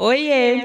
Oiê!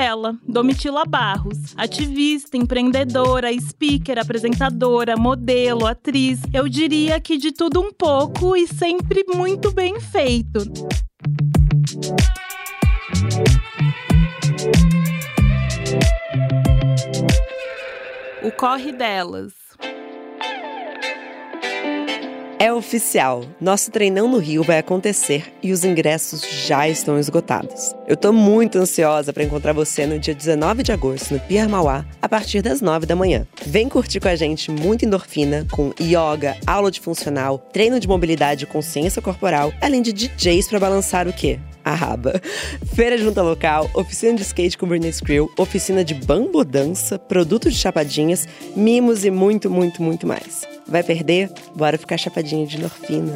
dela, Domitila Barros. Ativista, empreendedora, speaker, apresentadora, modelo, atriz. Eu diria que de tudo um pouco e sempre muito bem feito. O corre delas. É oficial, nosso treinão no Rio vai acontecer e os ingressos já estão esgotados. Eu tô muito ansiosa para encontrar você no dia 19 de agosto no Pier Mauá, a partir das 9 da manhã. Vem curtir com a gente muito endorfina, com yoga, aula de funcional, treino de mobilidade e consciência corporal, além de DJs para balançar o quê? a raba. Feira junta local, oficina de skate com Britney Skrill, oficina de bambu dança, produto de chapadinhas, mimos e muito, muito, muito mais. Vai perder? Bora ficar chapadinha de endorfina.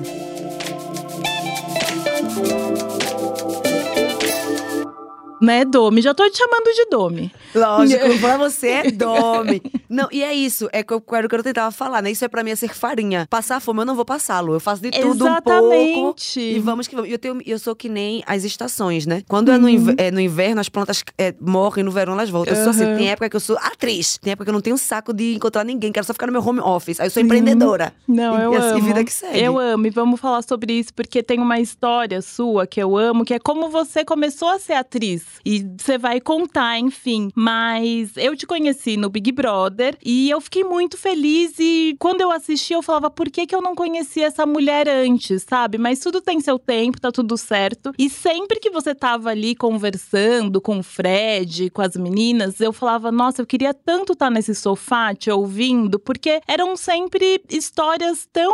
Né, Domi? Já tô te chamando de Domi. Lógico, pra você é Domi. Não, e é isso, é o que eu tentava falar, né? Isso é pra mim é ser farinha. Passar fome eu não vou passá-lo. Eu faço de tudo Exatamente. um pouco. E vamos que vamos. Eu, tenho, eu sou que nem as estações, né? Quando é, no inverno, é, no inverno, as plantas é, morrem, no verão elas voltam. Eu sou assim, tem época que eu sou atriz. Tem época que eu não tenho saco de encontrar ninguém, quero só ficar no meu home office. Aí eu sou empreendedora. Não, e, eu e assim, amo. vida que segue. Eu amo, e vamos falar sobre isso, porque tem uma história sua que eu amo, que é como você começou a ser atriz. E você vai contar, enfim. Mas eu te conheci no Big Brother e eu fiquei muito feliz. E quando eu assisti, eu falava, por que, que eu não conhecia essa mulher antes, sabe? Mas tudo tem seu tempo, tá tudo certo. E sempre que você tava ali conversando com o Fred, com as meninas, eu falava, nossa, eu queria tanto estar nesse sofá te ouvindo, porque eram sempre histórias tão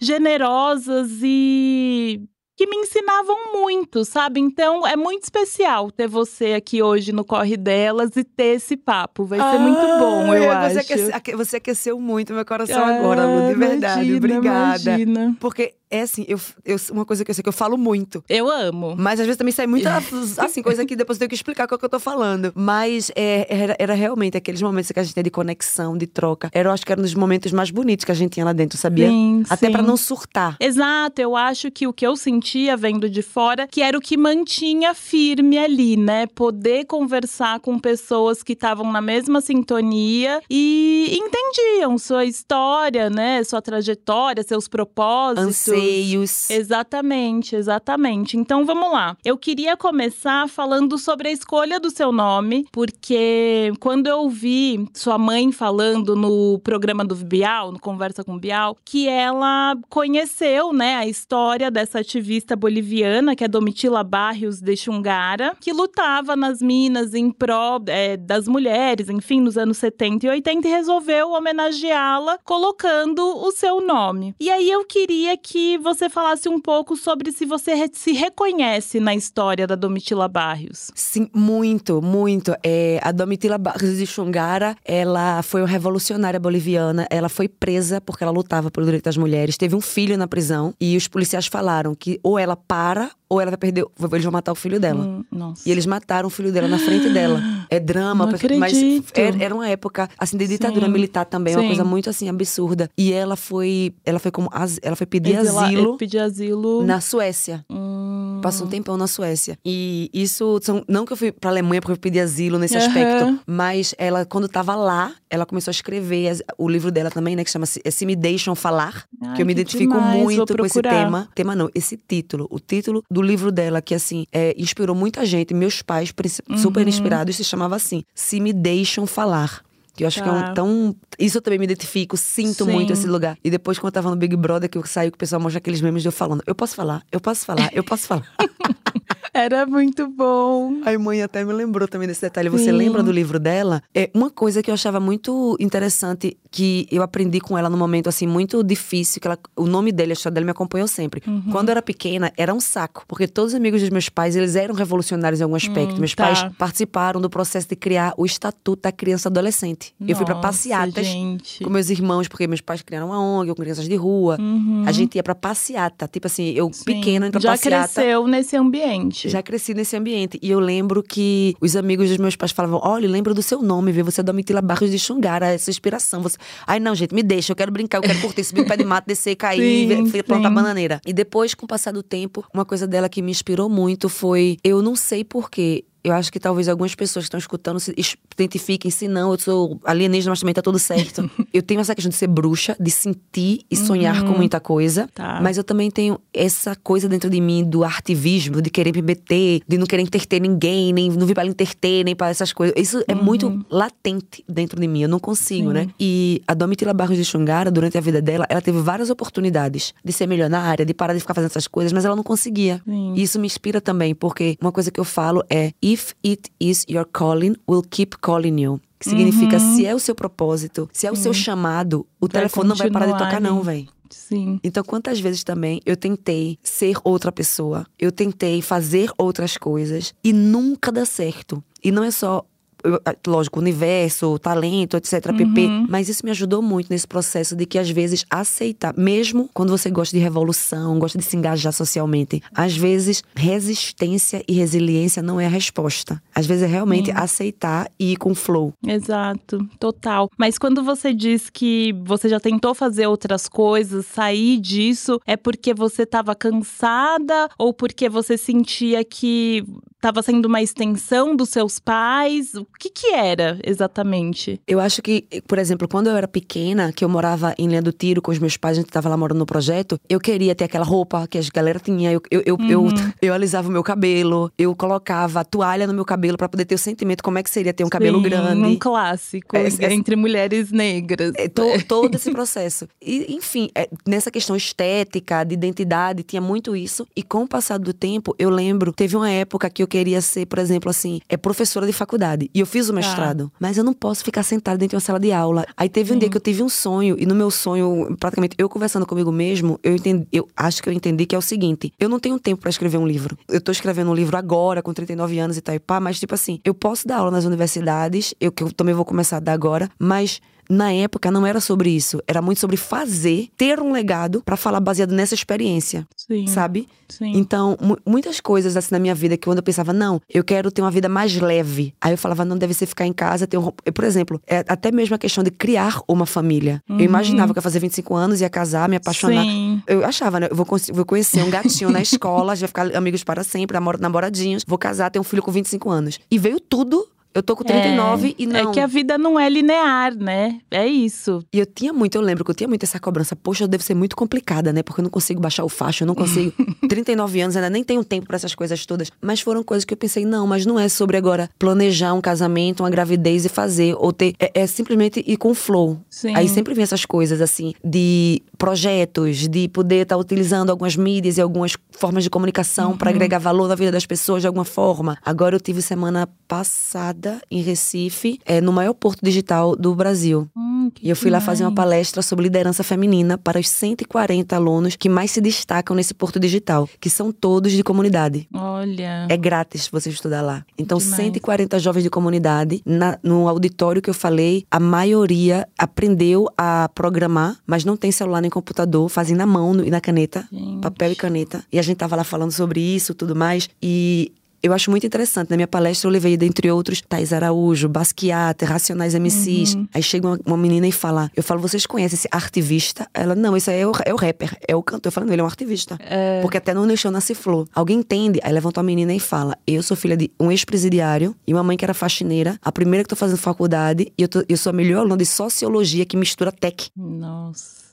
generosas e que me ensinavam muito, sabe? Então é muito especial ter você aqui hoje no Corre Delas e ter esse papo. Vai ser muito bom, eu Ah, você acho. Aquece, aque- você aqueceu muito meu coração Ah, agora, Lu, de verdade. imagina, Obrigada. imagina. Porque é assim, eu, eu, uma coisa que eu sei que eu falo muito. Eu amo. Mas às vezes também sai muita assim, coisa que depois eu tenho que explicar qual que eu tô falando. Mas é, era, era realmente aqueles momentos que a gente tem de conexão, de troca. Era, eu acho que era um dos momentos mais bonitos que a gente tinha lá dentro, sabia? Sim, Até pra não surtar. Exato, eu acho que o que eu sentia vendo de fora, que era o que mantinha firme ali, né? Poder conversar com pessoas que estavam na mesma sintonia e entendiam sua história, né? Sua trajetória, seus propósitos. Anseios. Exatamente, exatamente. Então vamos lá. Eu queria começar falando sobre a escolha do seu nome, porque quando eu ouvi sua mãe falando no programa do Bial, no Conversa com Bial, que ela conheceu, né, a história dessa ativista boliviana, que é Domitila Barrios de Chungara, que lutava nas minas em pró é, das mulheres, enfim, nos anos 70 e 80 e resolveu homenageá-la colocando o seu nome. E aí eu queria que você falasse um pouco sobre se você se reconhece na história da Domitila Barrios. Sim, muito, muito. É, a Domitila Barros de Xungara, ela foi uma revolucionária boliviana. Ela foi presa porque ela lutava pelo direito das mulheres. Teve um filho na prisão e os policiais falaram que ou ela para ou ela vai perder, eles vão matar o filho dela. Hum, nossa. E eles mataram o filho dela na frente dela. É drama, mas era, era uma época assim de ditadura Sim. militar também, uma Sim. coisa muito assim absurda. E ela foi, ela foi como ela foi pedir asilo Pedir asilo. na Suécia. Hum. Passou um tempão na Suécia. E isso, são, não que eu fui pra Alemanha porque eu pedi asilo nesse Aham. aspecto, mas ela, quando tava lá, ela começou a escrever o livro dela também, né, que chama Se Se Me Deixam Falar, Ai, que eu me que identifico demais, muito com esse tema. Tema não, esse título. O título do livro dela, que assim, é, inspirou muita gente, meus pais, princi- Uhum. super inspirados, se chamava assim, Se Me Deixam Falar. Que eu acho que é Tá. um tão. Isso eu também me identifico, sinto Sim. muito esse lugar. E depois, quando eu tava no Big Brother, que eu saio, que o pessoal mostra aqueles memes de eu falando: eu posso falar, eu posso falar, eu posso falar. Era muito bom. A mãe até me lembrou também desse detalhe. Você Sim. lembra do livro dela? É uma coisa que eu achava muito interessante que eu aprendi com ela num momento assim muito difícil, que ela, o nome dele, a história dela me acompanhou sempre. Uhum. Quando eu era pequena, era um saco, porque todos os amigos dos meus pais, eles eram revolucionários em algum aspecto. Hum, meus tá. pais participaram do processo de criar o Estatuto da Criança Adolescente. eu fui pra Nossa, passeatas gente. com meus irmãos, porque meus pais criaram uma ONG, com crianças de rua. A gente ia pra passeata, tipo assim, eu Uhum. Sim. pequena indo pra Já passeata. cresceu nesse ambiente. Já cresci nesse ambiente. E eu lembro que os amigos dos meus pais falavam: olha, lembra do seu nome, vê, você é Domitila Barros de Xungara, essa inspiração. Você... Ai, não, gente, me deixa, eu quero brincar, eu quero curtir, subir no pé de mato, descer, cair, Sim, ver- plantar sim. bananeira. E depois, com o passar do tempo, uma coisa dela que me inspirou muito foi: eu não sei porquê. Eu acho que talvez algumas pessoas que estão escutando se identifiquem, se não, eu sou alienígena, mas também tá tudo certo. eu tenho essa questão de ser bruxa, de sentir e sonhar com muita coisa. Tá. Mas eu também tenho essa coisa dentro de mim do artivismo, de querer me meter, de não querer interter ninguém, nem não vir pra interter, nem para essas coisas. Isso é muito latente dentro de mim, eu não consigo, Sim. né? E a Domitila Barros de Xungara, durante a vida dela, ela teve várias oportunidades de ser milionária, de parar de ficar fazendo essas coisas, mas ela não conseguia. Sim. E isso me inspira também, porque uma coisa que eu falo é: if it is your calling, we'll keep calling you. Que significa, se é o seu propósito, se é o seu chamado, o Uhum. Vai telefone não vai parar de tocar, não, véi. Sim. Então, quantas vezes também eu tentei ser outra pessoa, eu tentei fazer outras coisas e nunca dá certo. E não é só. Eu- Lógico, universo, talento, etc, pp. Mas isso me ajudou muito nesse processo de que, às vezes, aceitar, mesmo quando você gosta de revolução, gosta de se engajar socialmente, às vezes, resistência e resiliência não é a resposta. Às vezes é realmente aceitar e ir com flow. Exato, total. Mas quando você diz que você já tentou fazer outras coisas, sair disso, é porque você estava cansada ou porque você sentia que estava sendo uma extensão dos seus pais? O que que era exatamente? Eu acho que, por exemplo, quando eu era pequena, que eu morava em Linha do Tiro com os meus pais, a gente tava lá morando no projeto, eu queria ter aquela roupa que a galera tinha. Eu, eu, eu, eu, eu alisava o meu cabelo, eu colocava toalha no meu cabelo pra poder ter o sentimento como é que seria ter um cabelo Sim, grande. Um clássico É, é- entre mulheres negras. É, to- todo esse processo. E, enfim, é, nessa questão estética, de identidade, tinha muito isso. E com o passar do tempo, eu lembro, teve uma época que eu queria ser, por exemplo, assim, é professora de faculdade. E eu fiz o mestrado. Mas eu não posso ficar sentada dentro de uma sala de aula. Aí teve um dia que eu tive um sonho, e no meu sonho, praticamente, eu conversando comigo mesmo, eu entendi, eu acho que eu entendi que é o seguinte: eu não tenho tempo pra escrever um livro. Eu tô escrevendo um livro agora, com 39 anos e tal e pá, mas tipo assim, eu posso dar aula nas universidades, eu que eu também vou começar a dar agora, mas na época não era sobre isso, era muito sobre fazer, ter um legado pra falar baseado nessa experiência, Sim. sabe? Sim. Então, mu- muitas coisas assim na minha vida que quando eu pensava, não, eu quero ter uma vida mais leve. Aí eu falava, não, deve ser ficar em casa, ter um. eu, Por exemplo, é até mesmo a questão de criar uma família. Eu imaginava que eu ia fazer 25 anos, ia casar, me apaixonar. Sim. Eu achava, né? Eu vou, vou conhecer um gatinho na escola, a gente vai ficar amigos para sempre, namor- namoradinhos, vou casar, ter um filho com 25 anos. E veio tudo. Eu tô com 39 e não. É que a vida não é linear, né? É isso. E eu tinha muito, eu lembro que eu tinha muito essa cobrança. Poxa, eu devo ser muito complicada, né? Porque eu não consigo baixar o facho, eu não consigo. 39 anos, ainda nem tenho tempo pra essas coisas todas. Mas foram coisas que eu pensei, não, mas não é sobre agora planejar um casamento, uma gravidez e fazer. Ou ter. É, é simplesmente ir com flow. Sim. Aí sempre vem essas coisas, assim, de projetos, de poder estar utilizando algumas mídias e algumas formas de comunicação pra agregar valor na vida das pessoas de alguma forma. Agora eu tive semana passada em Recife, é, no maior porto digital do Brasil. Hum, E eu fui lá fazer uma demais. palestra sobre liderança feminina para os 140 alunos que mais se destacam nesse porto digital, que são todos de comunidade. Olha. É grátis você estudar lá. Então, Demais. 140 jovens de comunidade, na- no auditório que eu falei, a maioria aprendeu a programar, mas não tem celular nem computador, fazem na mão e na caneta, Gente. papel e caneta. E a gente tava lá falando sobre isso tudo mais. E eu acho muito interessante. Na minha palestra eu levei, dentre outros, Thais Araújo, Basquiat, Racionais MCs. Uhum. Aí chega uma, uma menina e fala: Eu falo, vocês conhecem esse artivista? Ela, não, esse aí é o, é o rapper, é o cantor. Eu falo, não, ele é um artivista. Porque até no Neixão nasce flor. Alguém entende? Aí levanta uma menina e fala: Eu sou filha de um ex-presidiário e uma mãe que era faxineira, a primeira que tô fazendo faculdade, e eu, tô- eu sou a melhor aluna de sociologia que mistura tech. Nossa.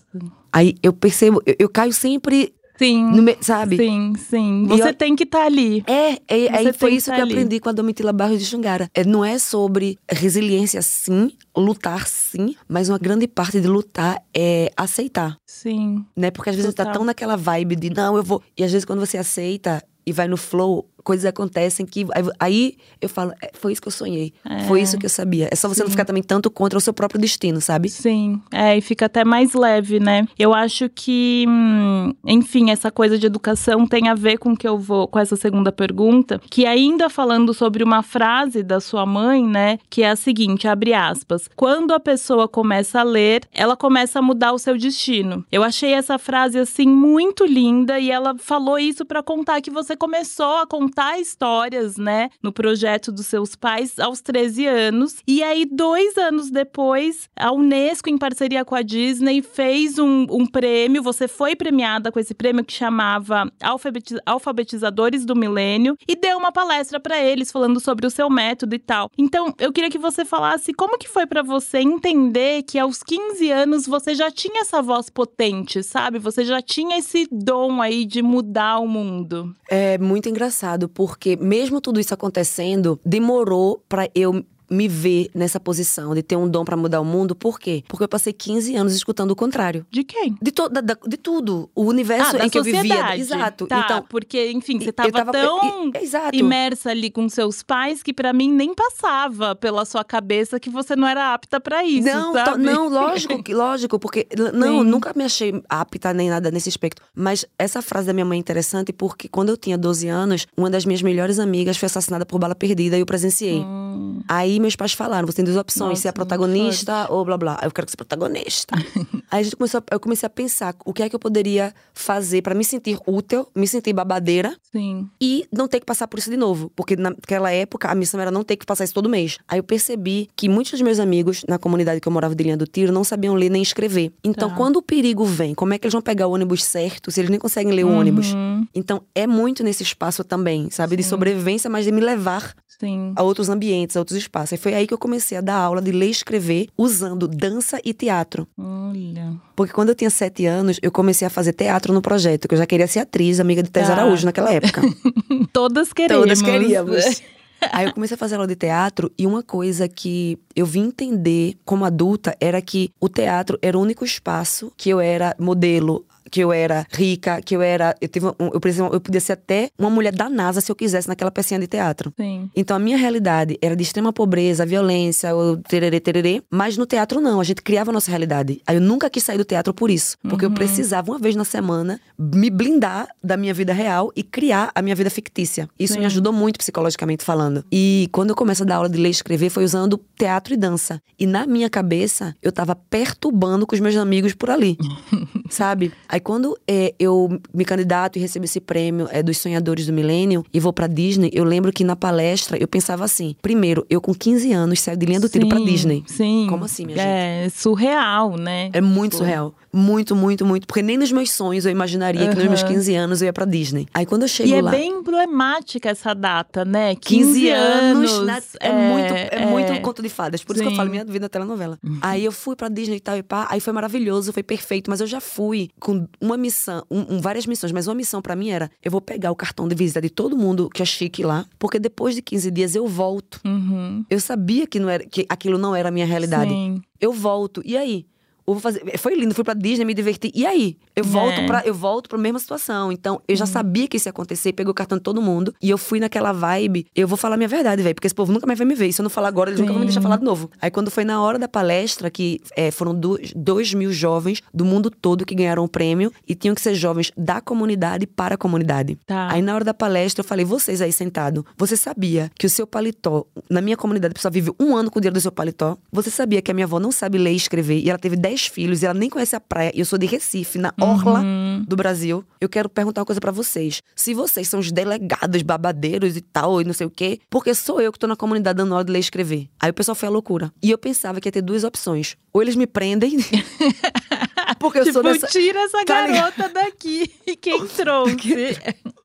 Aí eu percebo, eu, eu caio sempre Sim. me- sabe? Sim, sim. Você eu- tem que estar ali. É, é aí foi isso que que eu tá ali. aprendi com a Domitila Barros de Xungara. É, não é sobre resiliência, sim, lutar, sim, mas uma grande parte de lutar é aceitar, Sim. né? Porque às vezes você tá tão naquela vibe de não, eu vou. E às vezes quando você aceita e vai no flow, coisas acontecem que. Aí eu falo, é, foi isso que eu sonhei. É. Foi isso que eu sabia. É só você Sim. não ficar também tanto contra o seu próprio destino, sabe? Sim. É, e fica até mais leve, né? Eu acho que, hum, enfim, essa coisa de educação tem a ver com que eu vou, com essa segunda pergunta, que ainda falando sobre uma frase da sua mãe, né? Que é a seguinte: abre aspas. Quando a pessoa começa a ler, ela começa a mudar o seu destino. Eu achei essa frase assim muito linda e ela falou isso para contar que você começou a contar histórias, né, no projeto dos seus pais aos 13 anos. E aí, dois anos depois, a Unesco, em parceria com a Disney, fez um, um prêmio. Você foi premiada com esse prêmio que chamava Alfabetiz Alfabetizadores do Milênio e deu uma palestra para eles falando sobre o seu método e tal. Então, eu queria que você falasse como que foi para você entender que aos 15 anos você já tinha essa voz potente, sabe? Você já tinha esse dom aí de mudar o mundo. É muito engraçado, porque mesmo tudo isso acontecendo, demorou para eu me ver nessa posição de ter um dom para mudar o mundo. Por quê? Porque eu passei 15 anos escutando o contrário. De quem? De, to, da, de tudo. O universo ah, em que sociedade. eu vivia. Exato. Tá, então, porque, enfim, você tava, tava tão e, imersa ali com seus pais que para mim nem passava pela sua cabeça que você não era apta para isso. Não, sabe? não, lógico, lógico, porque não, Sim. nunca me achei apta nem nada nesse aspecto. Mas essa frase da minha mãe é interessante porque quando eu tinha 12 anos, uma das minhas melhores amigas foi assassinada por bala perdida e eu presenciei. Hum. Aí meus pais falaram: você tem duas opções, Nossa, se é protagonista ou blá blá. Eu quero ser protagonista. Aí a gente começou, eu comecei a pensar o que é que eu poderia fazer para me sentir útil, me sentir babadeira Sim. e não ter que passar por isso de novo. Porque naquela época a missão era não ter que passar isso todo mês. Aí eu percebi que muitos dos meus amigos na comunidade que eu morava de linha do tiro não sabiam ler nem escrever. Então, tá. quando o perigo vem, como é que eles vão pegar o ônibus certo se eles nem conseguem ler o uhum. ônibus? Então, é muito nesse espaço também, sabe? Sim. De sobrevivência, mas de me levar Sim. a outros ambientes, a outros espaços. E foi aí que eu comecei a dar aula de ler e escrever usando dança e teatro. Olha. Porque quando eu tinha sete anos, eu comecei a fazer teatro no projeto, que eu já queria ser atriz, amiga de Tess ah. Araújo naquela época. Todas queríamos. Todas queríamos. Aí eu comecei a fazer aula de teatro e uma coisa que eu vim entender como adulta era que o teatro era o único espaço que eu era modelo, que eu era rica, que eu era. Eu, tive um, eu, eu podia ser até uma mulher da NASA se eu quisesse naquela pecinha de teatro. Sim. Então a minha realidade era de extrema pobreza, violência, o tererê, tererê. Mas no teatro não, a gente criava a nossa realidade. Aí eu nunca quis sair do teatro por isso. Porque uhum. eu precisava, uma vez na semana, me blindar da minha vida real e criar a minha vida fictícia. Isso Sim. me ajudou muito psicologicamente falando. E quando eu começo a dar aula de ler e escrever, foi usando teatro e dança. E na minha cabeça, eu tava perturbando com os meus amigos por ali. sabe? Aí quando é, eu me candidato e recebo esse prêmio é, dos Sonhadores do Milênio e vou pra Disney, eu lembro que na palestra eu pensava assim: primeiro, eu com 15 anos saio de linha do tiro pra Disney. Sim. Como assim, minha é, gente? É surreal, né? É muito surreal. Muito, muito, muito. Porque nem nos meus sonhos eu imaginaria uhum. que nos meus 15 anos eu ia pra Disney. Aí quando eu chego e lá. E é bem emblemática essa data, né? 15, 15 anos. na, é, é, muito, é, é, muito conto de fadas. Por Sim. isso que eu falo minha vida na telenovela. Uhum. Aí eu fui pra Disney e tal e pá. Aí foi maravilhoso, foi perfeito. Mas eu já fui com uma missão, um, um, várias missões, mas uma missão para mim era: eu vou pegar o cartão de visita de todo mundo que é chique lá, porque depois de 15 dias eu volto. Uhum. Eu sabia que, não era, que aquilo não era a minha realidade. Sim. Eu volto. E aí? Vou fazer. Foi lindo, fui pra Disney, me diverti. E aí? Eu volto é. para eu volto pra mesma situação. Então, eu já hum. sabia que isso ia acontecer, peguei o cartão de todo mundo. E eu fui naquela vibe. Eu vou falar minha verdade, velho. Porque esse povo nunca mais vai me ver. E se eu não falar agora, eles Sim. nunca vão me deixar falar de novo. Aí, quando foi na hora da palestra, que é, foram dois, dois mil jovens do mundo todo que ganharam o prêmio. E tinham que ser jovens da comunidade para a comunidade. Tá. Aí, na hora da palestra, eu falei: vocês aí sentado, você sabia que o seu paletó, na minha comunidade, a pessoa vive um ano com o dinheiro do seu paletó? Você sabia que a minha avó não sabe ler e escrever? E ela teve dez filhos e ela nem conhece a praia, e eu sou de Recife, na orla uhum. do Brasil, eu quero perguntar uma coisa para vocês. Se vocês são os delegados, babadeiros e tal, e não sei o quê, porque sou eu que tô na comunidade dando aula de ler e escrever. Aí o pessoal foi a loucura. E eu pensava que ia ter duas opções. Ou eles me prendem. porque eu tipo, sou dessa... tira essa tá garota daqui. Quem trouxe?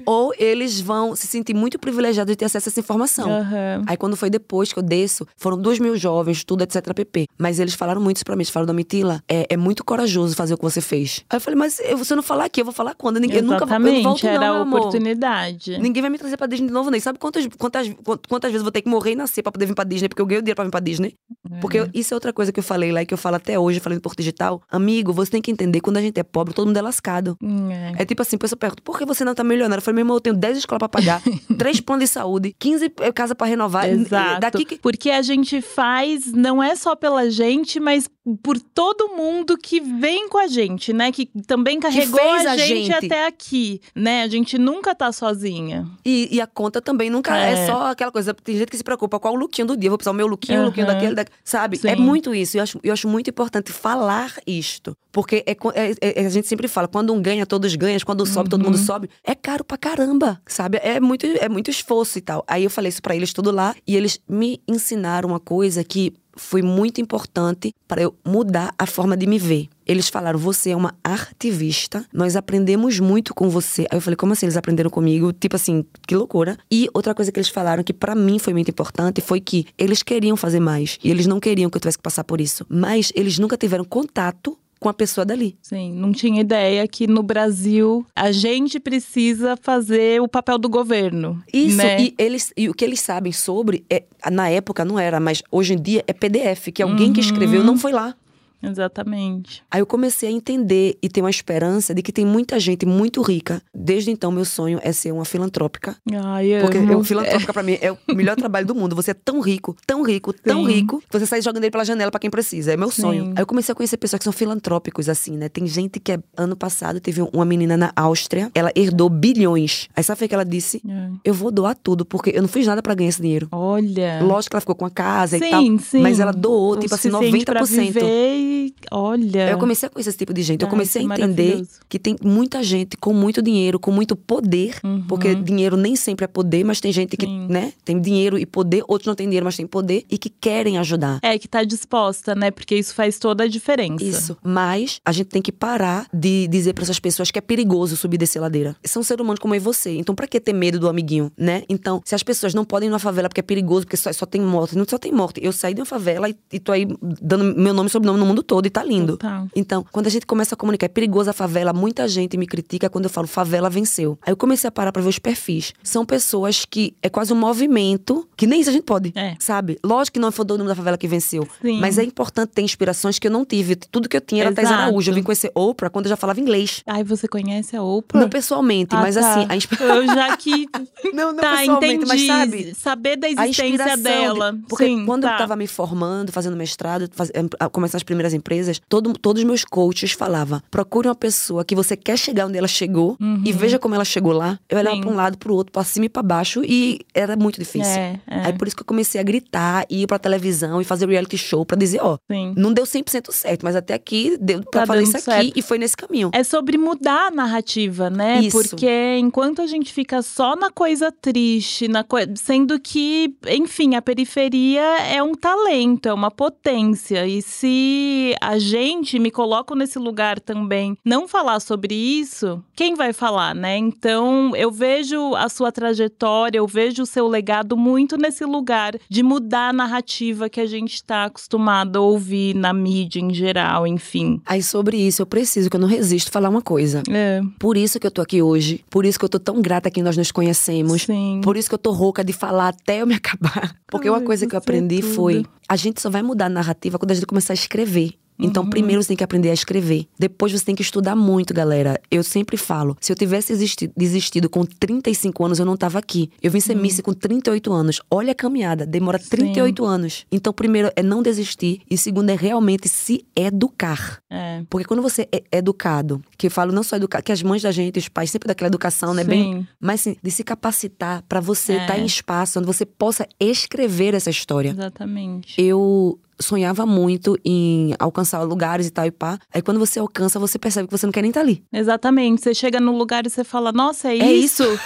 Ou eles vão se sentir muito privilegiados de ter acesso a essa informação. Uhum. Aí quando foi depois que eu desço, foram dois mil jovens, tudo, etc, pp. Mas eles falaram muito isso pra mim. Eles falaram, Domitila, é, é muito corajoso fazer o que você fez. Aí eu falei, mas eu, você não falar aqui, eu vou falar quando? Ninguém, eu nunca vou, eu não volto era não, a oportunidade. Ninguém vai me trazer pra Disney de novo, nem. Sabe quantas, quantas, quantas vezes eu vou ter que morrer e nascer pra poder vir pra Disney? Porque eu ganhei o dinheiro pra vir pra Disney. Porque eu- isso é outra coisa que eu falei lá e que eu falo até hoje, no Porto Digital. Amigo, você tem que entender, quando a gente é pobre, todo mundo é lascado. Hum, é. É tipo assim, a pessoa pergunta, por que você não tá milionário? Eu falei, meu irmão, eu tenho 10 escolas pra pagar, 3 planos de saúde, 15 casa pra renovar. Exato. Daqui que... Porque a gente faz não é só pela gente, mas por todo mundo que vem com a gente, né? Que também carregou fez a, a gente, gente. até aqui, né? A gente nunca tá sozinha. E, e a conta também nunca é. É. só aquela coisa. Tem gente que se preocupa qual o lookinho do dia. Vou precisar o meu lookinho, o lookinho daquele, da- sabe? Sim. É muito isso. Eu acho, eu acho muito importante falar isto. Porque é, co- é- é- a gente sempre fala, quando um ganha, todos ganham. Quando sobe, todo Uhum. mundo sobe. É caro pra caramba, sabe? É muito, é muito esforço e tal. Aí eu falei isso pra eles tudo lá. E eles me ensinaram uma coisa que foi muito importante para eu mudar a forma de me ver. Eles falaram: você é uma artivista, nós aprendemos muito com você. Aí eu falei: como assim eles aprenderam comigo? Tipo assim, que loucura. E outra coisa que eles falaram que pra mim foi muito importante foi que eles queriam fazer mais e eles não queriam que eu tivesse que passar por isso, mas eles nunca tiveram contato com a pessoa dali. Sim, não tinha ideia que no Brasil a gente precisa fazer o papel do governo. Isso, né? e, eles, e o que eles sabem sobre, é, na época não era, mas hoje em dia é PDF, que alguém que escreveu não foi lá. Exatamente. Aí eu comecei a entender e ter uma esperança de que tem muita gente muito rica. Desde então, meu sonho é ser uma filantrópica. Ai, amo. Porque eu, filantrópica pra mim é o melhor trabalho do mundo. Você é tão rico, tão rico, tão Sim. rico, que você sai jogando ele pela janela pra quem precisa. É meu Sim. sonho. Aí eu comecei a conhecer pessoas que são filantrópicos, assim, né? Tem gente que é. Ano passado teve uma menina na Áustria, ela herdou bilhões. Aí sabe o que ela disse? É. Eu vou doar tudo, porque eu não fiz nada pra ganhar esse dinheiro. Olha. Lógico que ela ficou com a casa e sim, tal. sim. Mas ela doou, O tipo assim, suficiente pra 90%. viver Olha. Eu comecei a conhecer esse tipo de gente. Eu Ai, comecei a é entender que tem muita gente com muito dinheiro, com muito poder. Uhum. Porque dinheiro nem sempre é poder, mas tem gente que, Sim. né, tem dinheiro e poder, outros não têm dinheiro, mas têm poder e que querem ajudar. É, que tá disposta, né? Porque isso faz toda a diferença. Isso. Mas a gente tem que parar de dizer pra essas pessoas que é perigoso subir e descer ladeira. São seres humanos como eu e você. Então, pra que ter medo do amiguinho, né? Então, se as pessoas não podem ir numa favela porque é perigoso, porque só, só tem morte, não só tem morte. Eu saí de uma favela e, e tô aí dando meu nome e sobrenome no mundo todo e tá lindo. Total. Então, quando a gente começa a comunicar, é perigoso a favela, muita gente me critica quando eu falo favela venceu. Aí eu comecei a parar pra ver os perfis. São pessoas que é quase um movimento, que nem isso a gente pode, É. sabe? Lógico que não foi todo mundo da favela que venceu. Sim. Mas é importante ter inspirações que eu não tive. Tudo que eu tinha era Thais Exato. Araújo. Eu vim conhecer Oprah quando eu já falava inglês. Ai, você conhece a Oprah? Não pessoalmente, Ah, mas tá. assim, a inspiração. Eu já que. Não, não tá, entendi. mas sabe? Saber da existência inspiração de- dela. Porque Sim, quando tá. eu tava me formando, fazendo mestrado, faz, a- começando as primeiras empresas, todo, todos os meus coaches falavam: procure uma pessoa que você quer chegar onde ela chegou e veja como ela chegou lá. Eu olhava Uhum. Pra um lado, pro outro, pra cima e pra baixo, e era muito difícil. É, é. Aí por isso que eu comecei a gritar, ir pra televisão e fazer reality show pra dizer: ó, não deu 100% certo, mas até aqui deu pra Tá fazer isso aqui certo. e foi nesse caminho. É sobre mudar a narrativa, né? Isso. Porque enquanto a gente fica só na coisa triste, na coi- sendo que, enfim, a periferia é um talento, é uma potência. E se a gente, me coloco nesse lugar também, não falar sobre isso, quem vai falar, né? Então, eu vejo a sua trajetória, eu vejo o seu legado muito nesse lugar de mudar a narrativa que a gente tá acostumado a ouvir na mídia em geral, enfim. Aí sobre isso, eu preciso, que eu não resisto, falar uma coisa. É, Por isso que eu tô aqui hoje, por isso que eu tô tão grata que nós nos conhecemos. sim. Por isso que eu tô rouca de falar até eu me acabar. Porque uma Ai, coisa que eu é aprendi tudo. foi: a gente só vai mudar a narrativa quando a gente começar a escrever. Então, Uhum. primeiro você tem que aprender a escrever. Depois você tem que estudar muito, galera. Eu sempre falo: se eu tivesse desistido com 35 anos, eu não tava aqui. Eu vim ser Miss com 38 anos. Olha a caminhada, demora Uhum. Sim. 38 anos. Então, primeiro é não desistir. E segundo é realmente se educar. É. Porque quando você é educado, que eu falo não só educar, que as mães da gente, os pais, sempre daquela educação, né? Bem, Sim. mas assim, de se capacitar pra você É. estar em espaço onde você possa escrever essa história. Exatamente. Eu sonhava muito em alcançar lugares e tal e pá. Aí quando você alcança, você percebe que você não quer nem estar ali. Exatamente. Você chega no lugar e você fala, nossa, é, É isso?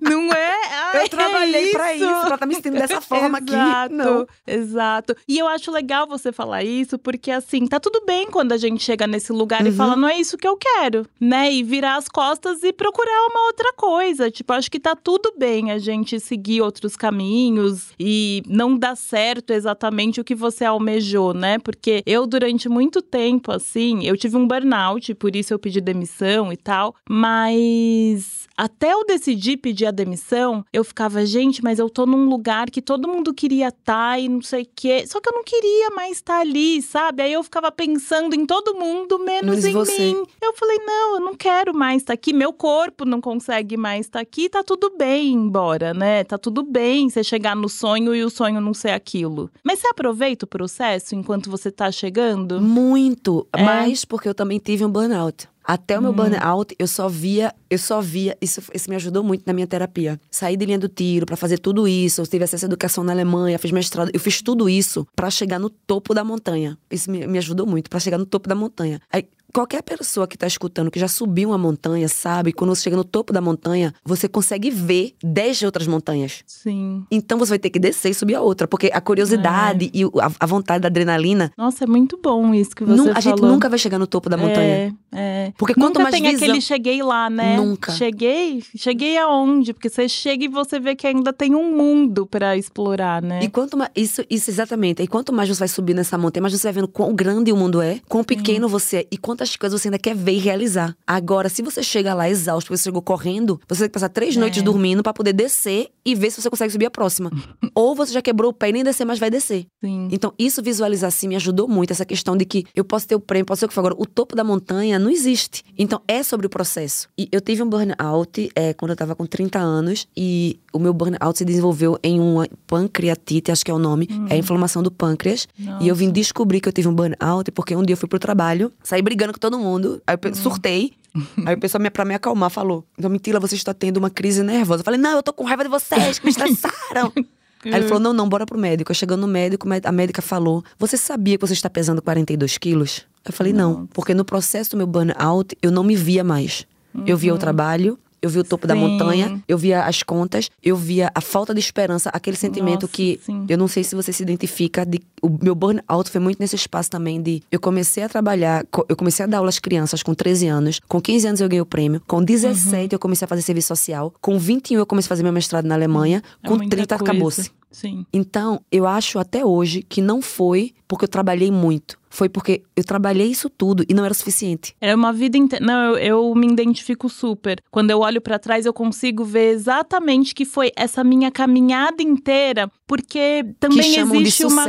Não é? Ai, Eu trabalhei é pra isso, pra estar me sentindo dessa forma aqui. Exato, Não. Exato. E eu acho legal você falar isso, porque assim, tá tudo bem quando a gente chega nesse lugar e Uhum. fala, não é isso que eu quero, né? E virar as costas e procurar uma outra coisa. Tipo, acho que tá tudo bem a gente seguir outros caminhos e não dar certo exatamente o que você almejou, né? Porque eu, durante muito tempo, assim, eu tive um burnout, por isso eu pedi demissão e tal, mas até eu decidir pedir a demissão, eu ficava, gente, mas eu tô num lugar que todo mundo queria estar tá, e não sei o quê. Só que eu não queria mais estar tá ali, sabe? Aí eu ficava pensando em todo mundo, menos Mas em você. mim. Eu falei, não, eu não quero mais estar tá aqui. Meu corpo não consegue mais estar aqui. Tá tudo bem ir embora, né? Tá tudo bem você chegar no sonho e o sonho não ser aquilo. Mas você aproveita o processo enquanto você tá chegando? Muito. É. Mas porque eu também tive um burnout. Até o meu Hum. burnout, eu só via, eu só via, isso, isso me ajudou muito na minha terapia. Saí de linha do tiro pra fazer tudo isso, eu tive acesso à educação na Alemanha, fiz mestrado, eu fiz tudo isso pra chegar no topo da montanha. Isso me, me ajudou muito pra chegar no topo da montanha. Aí, qualquer pessoa que tá escutando, que já subiu uma montanha, sabe, quando você chega no topo da montanha, você consegue ver 10 outras montanhas. Sim. Então você vai ter que descer e subir a outra, porque a curiosidade e o- a, a vontade da adrenalina, Nossa, é muito bom isso que você falou. a gente nunca vai chegar no topo da montanha. É, é. Porque quanto Nunca mais tem visão... aquele cheguei lá, né? Nunca. Cheguei? Cheguei aonde? Porque você chega e você vê que ainda tem um mundo pra explorar, né? E quanto mais. Isso, isso exatamente. E quanto mais você vai subir nessa montanha, mais você vai vendo quão grande o mundo é, quão pequeno você é e quantas coisas você ainda quer ver e realizar. Agora, se você chega lá exausto, você chegou correndo, você tem que passar três É. noites dormindo pra poder descer e ver se você consegue subir a próxima. Ou você já quebrou o pé e nem descer, mas vai descer. Sim. Então, isso visualizar assim me ajudou muito. Essa questão de que eu posso ter o prêmio, posso ter o que for. Agora, o topo da montanha não existe. Então, é sobre o processo. E eu tive um burnout é, quando eu tava com 30 anos. E o meu burnout se desenvolveu em uma pancreatite, acho que é o nome. É a inflamação do pâncreas. E eu vim descobrir que eu tive um burnout porque um dia eu fui pro trabalho, saí brigando com todo mundo. Aí eu pe- surtei. Aí o pessoal, pra me acalmar, falou: Domitila, você está tendo uma crise nervosa. Eu falei: Não, eu tô com raiva de vocês, que me estressaram. Aí ele falou: não, não, bora pro médico. Eu chegando no médico, a médica falou: Você sabia que você está pesando 42 quilos? Eu falei: Não, porque no processo do meu burnout eu não me via mais. Eu via o trabalho, eu via o topo da Sim. montanha, eu via as contas, eu via a falta de esperança, aquele sentimento Nossa, que sim. eu não sei se você se identifica. De, o meu burnout foi muito nesse espaço também de. Eu comecei a trabalhar, eu comecei a dar aula às crianças com 13 anos, com 15 anos eu ganhei o prêmio, com 17 Uhum. eu comecei a fazer serviço social, com 21 eu comecei a fazer meu mestrado na Alemanha, É com muita 30 coisa. acabou-se. Sim. Então, eu acho até hoje que não foi porque eu trabalhei muito. Foi porque eu trabalhei isso tudo e não era suficiente. É uma vida inteira. Não, eu, eu me identifico super. Quando eu olho pra trás, eu consigo ver exatamente que foi essa minha caminhada inteira, porque também existe uma.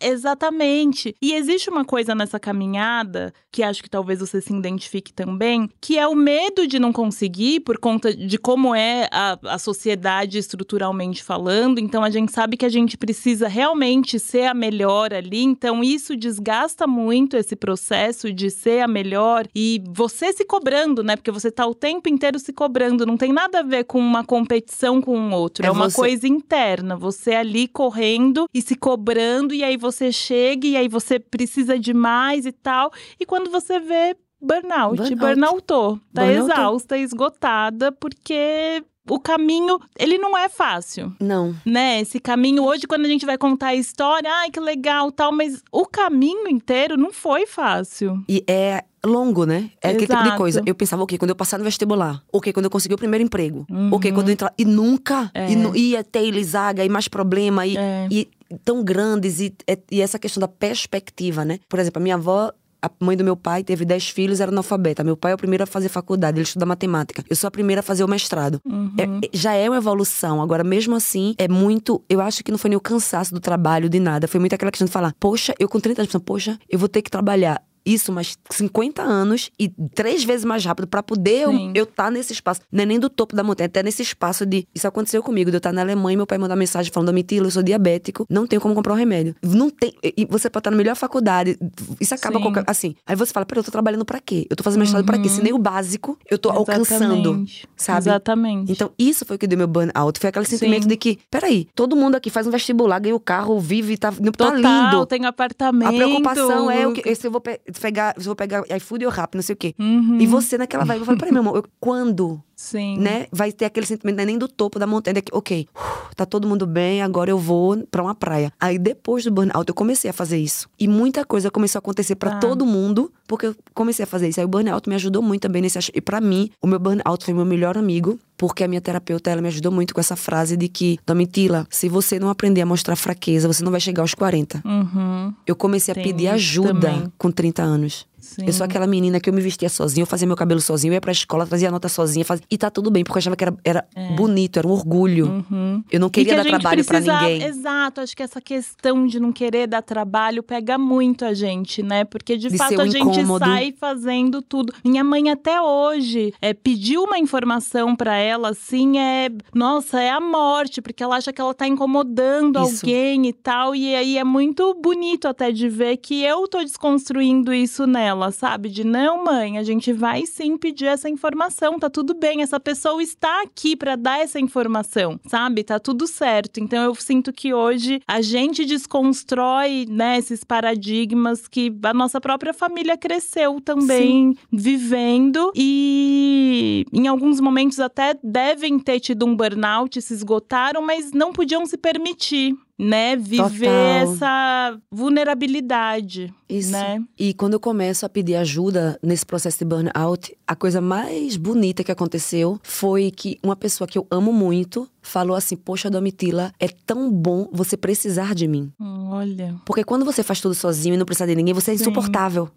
Exatamente. E existe uma coisa nessa caminhada, que acho que talvez você se identifique também, que é o medo de não conseguir, por conta de como é a, a sociedade estruturalmente falando. Então a gente sabe que a gente precisa realmente ser a melhor ali. Então isso desgasta muito esse processo de ser a melhor e você se cobrando, né? Porque você tá o tempo inteiro se cobrando. Não tem nada a ver com uma competição com um outro. É, É uma você- coisa interna. Você ali correndo e se cobrando, e aí você chega e aí você precisa de mais e tal. E quando você vê burnout, Burnout. burnoutou. Tá exausta, esgotada, porque o caminho, ele não é fácil Não. né? Esse caminho hoje, quando a gente vai contar a história, ai que legal, tal, mas o caminho inteiro não foi fácil. E é longo, né? É aquele tipo de Exato. coisa. Eu pensava, ok, quando eu passar no vestibular. Ok, quando eu conseguir o primeiro emprego. Uhum. Ok, quando eu entrar. E nunca. É. E nu- ia ter lisaga e mais problema. E, É. e tão grandes. E, e essa questão da perspectiva, né? Por exemplo, a minha avó. A mãe do meu pai teve 10 filhos, era analfabeta. Meu pai é o primeiro a fazer faculdade, ele estuda matemática. Eu sou a primeira a fazer o mestrado. Uhum. É- é- já é uma evolução. Agora, mesmo assim, é muito. Eu acho que não foi nem o cansaço do trabalho, de nada. Foi muito aquela questão de falar: poxa, eu com 30 anos, poxa, eu vou ter que trabalhar isso mais 50 anos e três vezes mais rápido pra poder eu- Sim. eu estar nesse espaço. Não é nem do topo da montanha, até nesse espaço de. Isso aconteceu comigo, de eu estar na Alemanha e meu pai mandar mensagem falando: Domitila, eu sou diabético, não tenho como comprar um remédio. Não tem. E você pode estar na melhor faculdade. Isso acaba Sim. qualquer. Assim. Aí você fala: peraí, eu tô trabalhando pra quê? Eu tô fazendo mestrado pra quê? Se nem o básico eu tô alcançando. Exatamente. sabe? Exatamente. Então, isso foi o que deu meu burnout. Foi aquele sentimento Sim. de que, peraí, todo mundo aqui faz um vestibular, ganha o carro, vive, tá, tá Total, lindo. tem apartamento. A preocupação é o que, se eu vou pegar, se vou pegar iFood ou rápido, não sei o quê. Uhum. E você naquela vibe, eu falei, peraí, meu irmão, eu- quando, Sim. né, vai ter aquele sentimento, não é nem do topo da montanha, que, ok, uf, tá todo mundo bem, agora eu vou pra uma praia. Aí depois do burnout, eu comecei a fazer isso. E muita coisa começou a acontecer pra Tá. todo mundo, porque eu comecei a fazer isso. Aí o burnout me ajudou muito também nesse E pra mim, o meu burnout foi meu melhor amigo, porque a minha terapeuta, ela me ajudou muito com essa frase de que, Domitila, se você não aprender a mostrar fraqueza, você não vai chegar aos 40. Uhum. Eu comecei a Tem pedir ajuda também. com 30 anos. Sim. Eu sou aquela menina que eu me vestia sozinha, eu fazia meu cabelo sozinho, eu ia pra escola, trazia nota sozinha, fazia... e tá tudo bem, porque eu achava que era, era bonito, era um orgulho. Uhum. Eu não queria que dar trabalho pra precisa- ninguém. Exato, acho que essa questão de não querer dar trabalho pega muito a gente, né? Porque de, De fato um a gente incômodo. sai fazendo tudo. Minha mãe até hoje é, pediu uma informação pra ela, assim, é. Nossa, é a morte, porque ela acha que ela tá incomodando Isso. alguém e tal. E aí é muito bonito até de ver que eu tô desconstruindo isso nela, sabe? De não, mãe, a gente vai sim pedir essa informação, tá tudo bem. Essa pessoa está aqui pra dar essa informação, sabe? Tá tudo certo. Então eu sinto que hoje a gente desconstrói, né, esses paradigmas que a nossa própria família cresceu também vivendo e em alguns momentos até devem ter tido um burnout, se esgotaram, mas não podiam se permitir. Né, viver Total. essa vulnerabilidade, Isso. né? E quando eu começo a pedir ajuda nesse processo de burnout, a coisa mais bonita que aconteceu foi que uma pessoa que eu amo muito falou assim: Poxa, Domitila, é tão bom você precisar de mim. Hum, Olha. Porque quando você faz tudo sozinho e não precisa de ninguém, você é insuportável.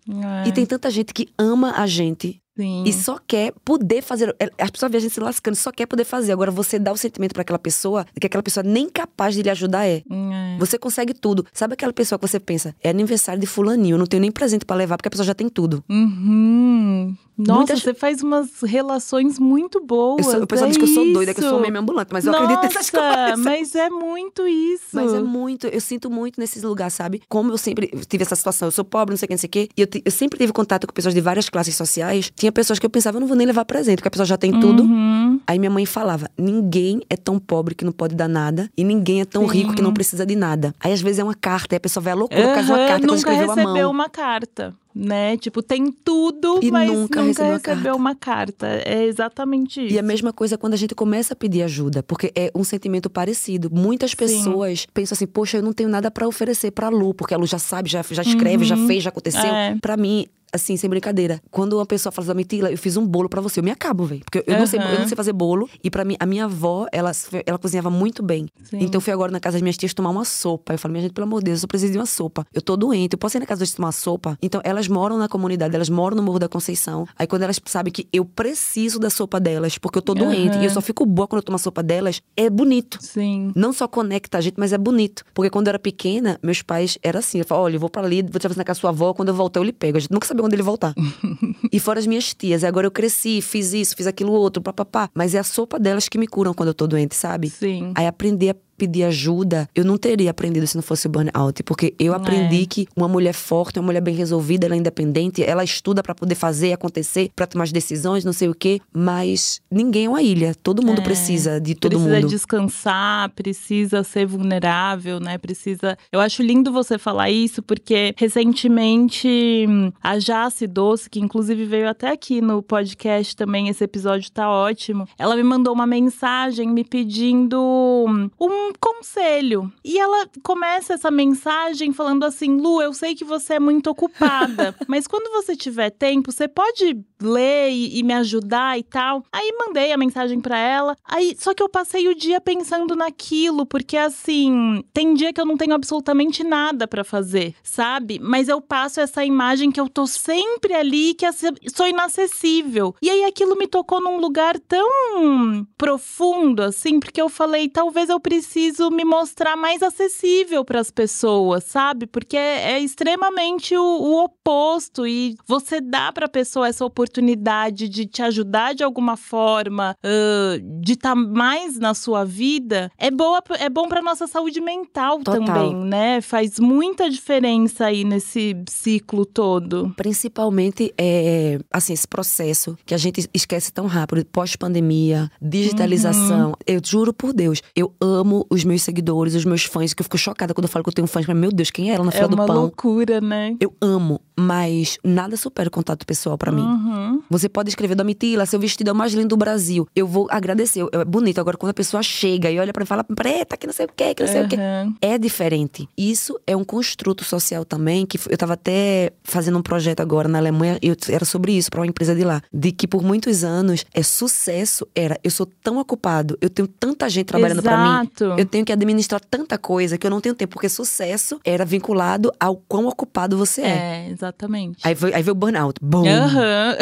É, E tem tanta gente que ama a gente sim. e só quer poder fazer. é, As pessoas veem a gente se lascando, só quer poder fazer. Agora você dá o sentimento pra aquela pessoa que aquela pessoa nem capaz de lhe ajudar é. É. Você consegue tudo. Sabe aquela pessoa que você pensa, é aniversário de fulaninho, eu não tenho nem presente pra levar porque a pessoa já tem tudo. Uhum. Nossa, Muitas- você faz umas relações muito boas. Eu sou, o pessoal é diz que eu sou doida, que eu sou meme ambulante, mas eu acredito nessas Nossa, coisas. Mas é muito isso. Mas é muito, eu sinto muito nesses lugares, sabe? Como eu sempre tive essa situação, eu sou pobre, não sei o que, não sei o que, e eu, eu sempre tive contato com pessoas de várias classes sociais. Tinha pessoas que eu pensava, eu não vou nem levar presente, porque a pessoa já tem tudo. Uhum. Aí minha mãe falava: ninguém é tão pobre que não pode dar nada, e ninguém é tão Sim. rico que não precisa de nada. Aí às vezes é uma carta, aí a pessoa vai à loucura por causa de uma carta nunca recebeu mão. uma carta, né? Tipo, tem tudo, E mas nunca nunca, recebeu uma recebeu carta. uma carta. É exatamente isso. E a mesma coisa quando a gente começa a pedir ajuda, porque é um sentimento parecido. Muitas pessoas pensam assim: poxa, eu não tenho nada pra oferecer pra Lu, porque a Lu já sabe, já, já escreve, já Uhum. fez, já aconteceu. É. Pra mim, assim, sem brincadeira, quando uma pessoa fala assim, Mitila, eu fiz um bolo pra você, eu me acabo, velho. Porque eu, não sei, eu não sei fazer bolo. E pra mim, a minha avó, ela, ela cozinhava muito bem. Sim. Então eu fui agora na casa das minhas tias tomar uma sopa. Eu falei, minha gente, pelo amor de Deus, eu só preciso de uma sopa. Eu tô doente, eu posso ir na casa das tias tomar uma sopa? Então elas moram na comunidade, elas moram no Morro da Conceição. Aí quando elas sabem que eu preciso da sopa delas, porque eu tô doente, Aham. e eu só fico boa quando eu tomo a sopa delas, é bonito. Sim. Não só conecta a gente, mas é bonito. Porque quando eu era pequena, meus pais eram assim. Eu falava, olha, eu vou pra ali, vou te na casa da sua avó, quando eu voltar eu lhe pego. A gente nunca sabia quando ele voltar. e fora as minhas tias. Agora eu cresci, fiz isso, fiz aquilo outro, papapá. Mas é a sopa delas que me curam quando eu tô doente, sabe? Sim. Aí aprender a pedir ajuda, eu não teria aprendido se não fosse o burnout. Porque eu aprendi É. que uma mulher forte, uma mulher bem resolvida, ela é independente, ela estuda pra poder fazer acontecer, pra tomar as decisões, não sei o quê. Mas ninguém é uma ilha. Todo mundo É. precisa de todo precisa mundo. descansar, precisa ser vulnerável, né? Precisa. Eu acho lindo você falar isso, porque recentemente hum, a Jace Doce, que inclusive veio até aqui no podcast também, esse episódio tá ótimo. Ela me mandou uma mensagem me pedindo hum, um conselho. E ela começa essa mensagem falando assim: Lu, eu sei que você é muito ocupada, mas quando você tiver tempo, você pode ler e, e me ajudar e tal. Aí mandei a mensagem pra ela. Aí só que eu passei o dia pensando naquilo, porque assim, tem dia que eu não tenho absolutamente nada pra fazer, sabe? Mas eu passo essa imagem que eu tô sempre ali, que assim, sou inacessível. E aí aquilo me tocou num lugar tão profundo assim, porque eu falei, talvez eu preciso me mostrar mais acessível pras pessoas, sabe? Porque é, é extremamente o, o oposto e você dá pra pessoa essa oportunidade de te ajudar de alguma forma, ãh, de estar mais na sua vida, é boa, é bom pra nossa saúde mental Total. também, né? Faz muita diferença aí nesse ciclo todo. Principalmente, é, assim, esse processo que a gente esquece tão rápido, pós-pandemia, digitalização. Eu juro por Deus, eu amo os meus seguidores, os meus fãs, que eu fico chocada quando eu falo que eu tenho fãs. Mas, meu Deus, quem é ela na É fila do uma pão? loucura, né? Eu amo, mas nada supera o contato pessoal pra mim. Uhum. Você pode escrever, Domitila, seu vestido é o mais lindo do Brasil. Eu vou agradecer, é bonito. Agora, quando a pessoa chega e olha pra mim e fala, preta, que não sei o quê, que não sei o quê. Uhum. É diferente. Isso é um construto social também, que eu tava até fazendo um projeto agora na Alemanha, eu- era sobre isso, pra uma empresa de lá. De que por muitos anos, é sucesso era, eu sou tão ocupado, eu tenho tanta gente trabalhando pra mim. Exato. Eu tenho que administrar tanta coisa que eu não tenho tempo, porque sucesso era vinculado ao quão ocupado você é. É, Exatamente. Aí veio, aí veio o burnout. Bom. Aham.